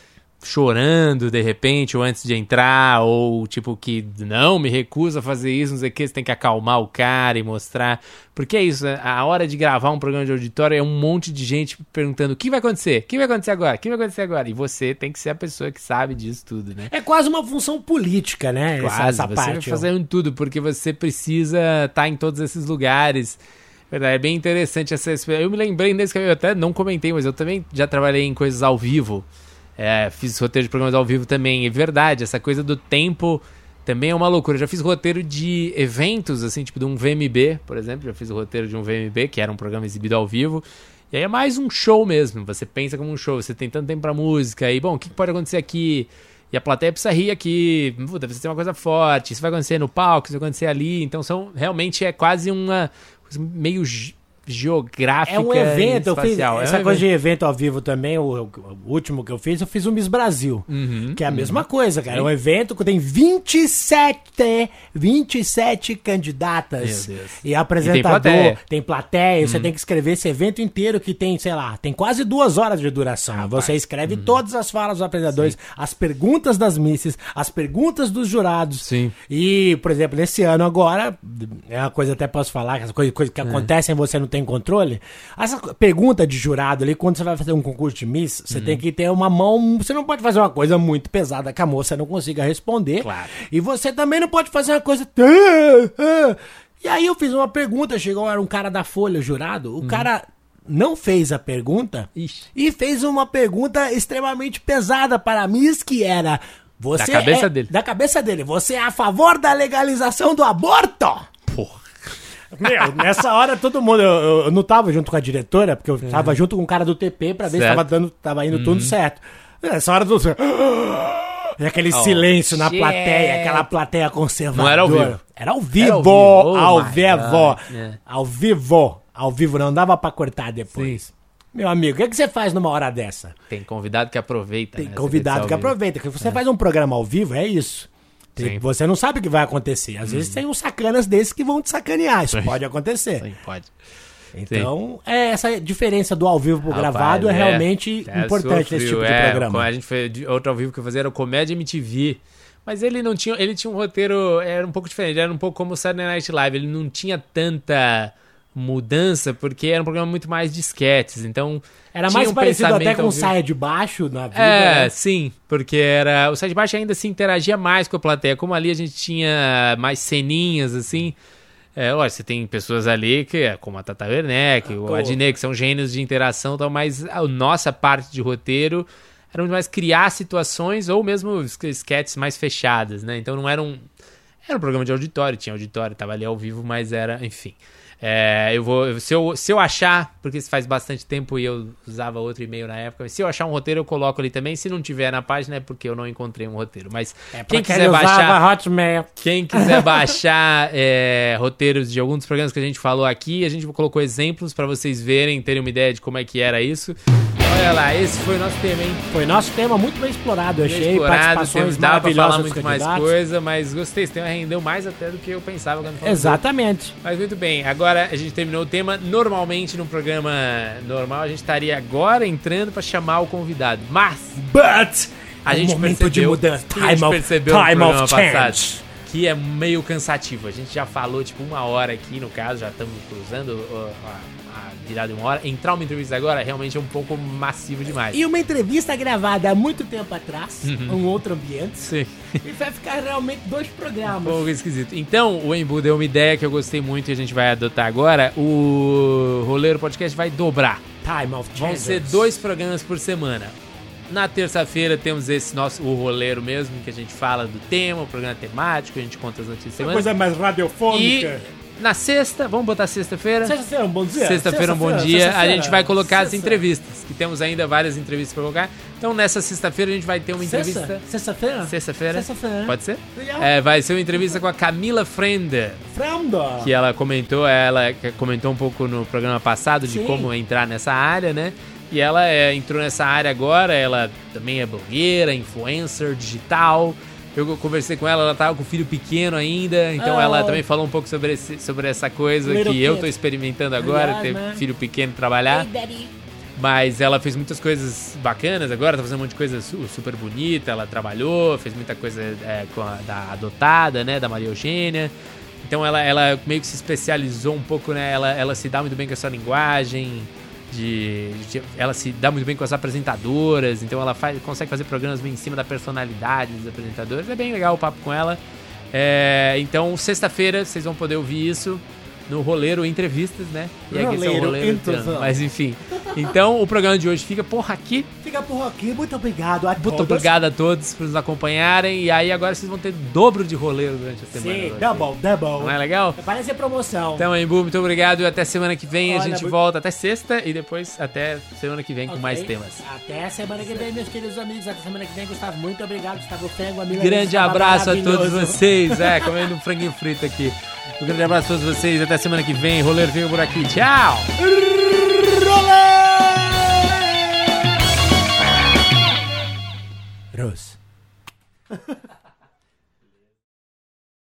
chorando de repente, ou antes de entrar, ou tipo que não, me recusa a fazer isso, não sei o que, você tem que acalmar o cara e mostrar. Porque é isso, a hora de gravar um programa de auditório é um monte de gente perguntando o que vai acontecer, o que vai acontecer agora, o que vai acontecer agora. E você tem que ser a pessoa que sabe disso tudo, né? É quase uma função política, né? Quase, essa, essa você parte. vai fazendo tudo, porque você precisa estar em todos esses lugares. É bem interessante essa Eu me lembrei desse que eu até não comentei, mas eu também já trabalhei em coisas ao vivo. É, fiz roteiro de programas ao vivo também. É verdade, essa coisa do tempo também é uma loucura. Já fiz roteiro de eventos, assim, tipo de um VMB, por exemplo. Já fiz o roteiro de um VMB, que era um programa exibido ao vivo. E aí é mais um show mesmo. Você pensa como um show, você tem tanto tempo pra música. E, bom, o que pode acontecer aqui? E a plateia precisa rir aqui. Puta, precisa uma coisa forte. Isso vai acontecer no palco, isso vai acontecer ali. Então, são realmente é quase uma meio geográfica. É um evento, eu fiz espacial. É essa um coisa evento. de evento ao vivo também, o, o último que eu fiz, eu fiz o Miss Brasil, Uhum, que é a mesma coisa, cara. É um evento que tem 27, 27 candidatas Meu Deus. e apresentador, plateia. tem plateia, você tem que escrever esse evento inteiro que tem, sei lá, tem quase duas horas de duração. Você escreve todas as falas dos apresentadores, as perguntas das misses, as perguntas dos jurados. Sim. E, por exemplo, nesse ano agora, é uma coisa até posso falar, que essa coisa, coisa que acontece e você não tem controle. Essa pergunta de jurado ali, quando você vai fazer um concurso de Miss, você tem que ter uma mão. Você não pode fazer uma coisa muito pesada que a moça não consiga responder. Claro. E você também não pode fazer uma coisa. E aí eu fiz uma pergunta, chegou, era um cara da Folha, jurado. O cara não fez a pergunta Ixi. e fez uma pergunta extremamente pesada para a Miss, que era. Você Da cabeça é- dele. Da cabeça dele. Você é a favor da legalização do aborto? Meu, nessa hora todo mundo. Eu, eu- eu não tava junto com a diretora, porque eu tava junto com o cara do TP pra ver se Certo. tava, dando, tava indo tudo certo. Nessa hora tudo. E aquele silêncio na shit. plateia, aquela plateia conservadora. Não era ao vivo. Era ao vivo. Era ao vivo. Oh ao vivo. God. É. Ao vivo. Ao vivo, não dava pra cortar depois. Meu amigo, o que, que você faz numa hora dessa? Tem convidado que aproveita. Tem né, convidado que aproveita. Que você faz um programa ao vivo, é isso. Tem- Sim. Uhum. Você não sabe o que vai acontecer. Às vezes tem uns sacanas desses que vão te sacanear. Isso pode acontecer. Sim, pode. Então, é essa diferença do ao vivo pro Rapaz, gravado é, realmente é, importante nesse tipo de é, programa. A gente fez de- outro ao vivo que eu fazia era o Comédia MTV. Mas ele não tinha. Ele tinha um roteiro. Era um pouco diferente. Era um pouco como o Saturday Night Live. Ele não tinha tanta mudança, porque era um programa muito mais de sketches. Então. Era mais um parecido até com vivo. saia de baixo na vida. É, né? sim, porque era o site baixo ainda se interagia mais com a plateia. Como ali a gente tinha mais ceninhas assim, É, lógico, você tem pessoas ali que, como a Tata Werneck, ah, o Adnet, que são gênios de interação e tal, mas a nossa parte de roteiro era muito mais criar situações ou mesmo sketches mais fechadas, né? Então não era um. Era um programa de auditório, tinha auditório, tava ali ao vivo, mas era, enfim. É, eu vou. Se eu, se eu achar, porque isso faz bastante tempo e eu usava outro e-mail na época, se eu achar um roteiro, eu coloco ali também. Se não tiver na página, é porque eu não encontrei um roteiro. Mas é quem quiser baixar. Hotmail. Quem quiser baixar é, roteiros de alguns dos programas que a gente falou aqui, a gente colocou exemplos para vocês verem, terem uma ideia de como é que era isso. Olha lá, esse foi o nosso tema, hein? Foi nosso tema muito bem explorado, eu achei. Explorado, participações dava pra falar muito mais coisa, mas gostei. Esse tema rendeu mais até do que eu pensava quando Exatamente. Mas muito bem, agora a gente terminou o tema. Normalmente, num programa normal, a gente estaria agora entrando para chamar o convidado. Mas. But! A gente percebeu, de mudança. Time a gente percebeu time no programa passado que é meio cansativo. A gente já falou, tipo, uma hora aqui, no caso, já estamos cruzando virar de uma hora. Entrar uma entrevista agora realmente é um pouco massivo demais. E uma entrevista gravada há muito tempo atrás, uhum. um outro ambiente. Sim. E vai ficar realmente dois programas. Um pouco esquisito. Então, o Embu deu uma ideia que eu gostei muito e a gente vai adotar agora. O Roleiro Podcast vai dobrar. Time of Vão ser dois programas por semana. Na terça-feira temos esse nosso o roleiro mesmo, que a gente fala do tema, o programa temático, a gente conta as notícias. Uma coisa mais radiofônica. E na sexta, vamos botar sexta-feira? Sexta-feira é um bom dia. Sexta-feira é um bom dia. A gente vai colocar as entrevistas, que temos ainda várias entrevistas para colocar. Então nessa sexta-feira a gente vai ter uma entrevista. Sexta-feira? Sexta-feira. Sexta-feira. Pode ser? É, vai ser uma entrevista com a Camila Frender. Frender. Que ela comentou, ela comentou um pouco no programa passado de Sim. como entrar nessa área, né? E ela é, entrou nessa área agora, ela também é blogueira, influencer digital. Eu conversei com ela, ela tava com o filho pequeno ainda, então oh. ela também falou um pouco sobre, esse, sobre essa coisa Little que kid. eu tô experimentando agora, ter né? filho pequeno trabalhar. Hey, Mas ela fez muitas coisas bacanas agora, tá fazendo um monte de coisa super bonita, ela trabalhou, fez muita coisa é, com a da adotada, né, da Maria Eugênia. Então ela, ela meio que se especializou um pouco, né, ela, ela se dá muito bem com essa linguagem, de, de, ela se dá muito bem com as apresentadoras, então ela faz, consegue fazer programas bem em cima da personalidade dos apresentadores. É bem legal o papo com ela. É, então, sexta-feira vocês vão poder ouvir isso no Roleiro Entrevistas, né? E aqui são Roleiro Mas enfim. Então, o programa de hoje fica por aqui. Fica por aqui. Muito obrigado a Muito todos. obrigado a todos por nos acompanharem. E aí, agora vocês vão ter dobro de roleiro durante a semana. Sim, double, double. Não é legal? Parece promoção. Então, Embu, muito obrigado. E até semana que vem. Olha, a gente muito... volta até sexta e depois até semana que vem okay. com mais temas. Até semana que vem, meus queridos amigos. Até semana que vem, Gustavo. Muito obrigado, Gustavo Fengo, amigo. Grande abraço a todos vocês. É, comendo um franguinho frito aqui. Um grande abraço a todos vocês. Até semana que vem. Roleiro fica por aqui. Tchau! Rose.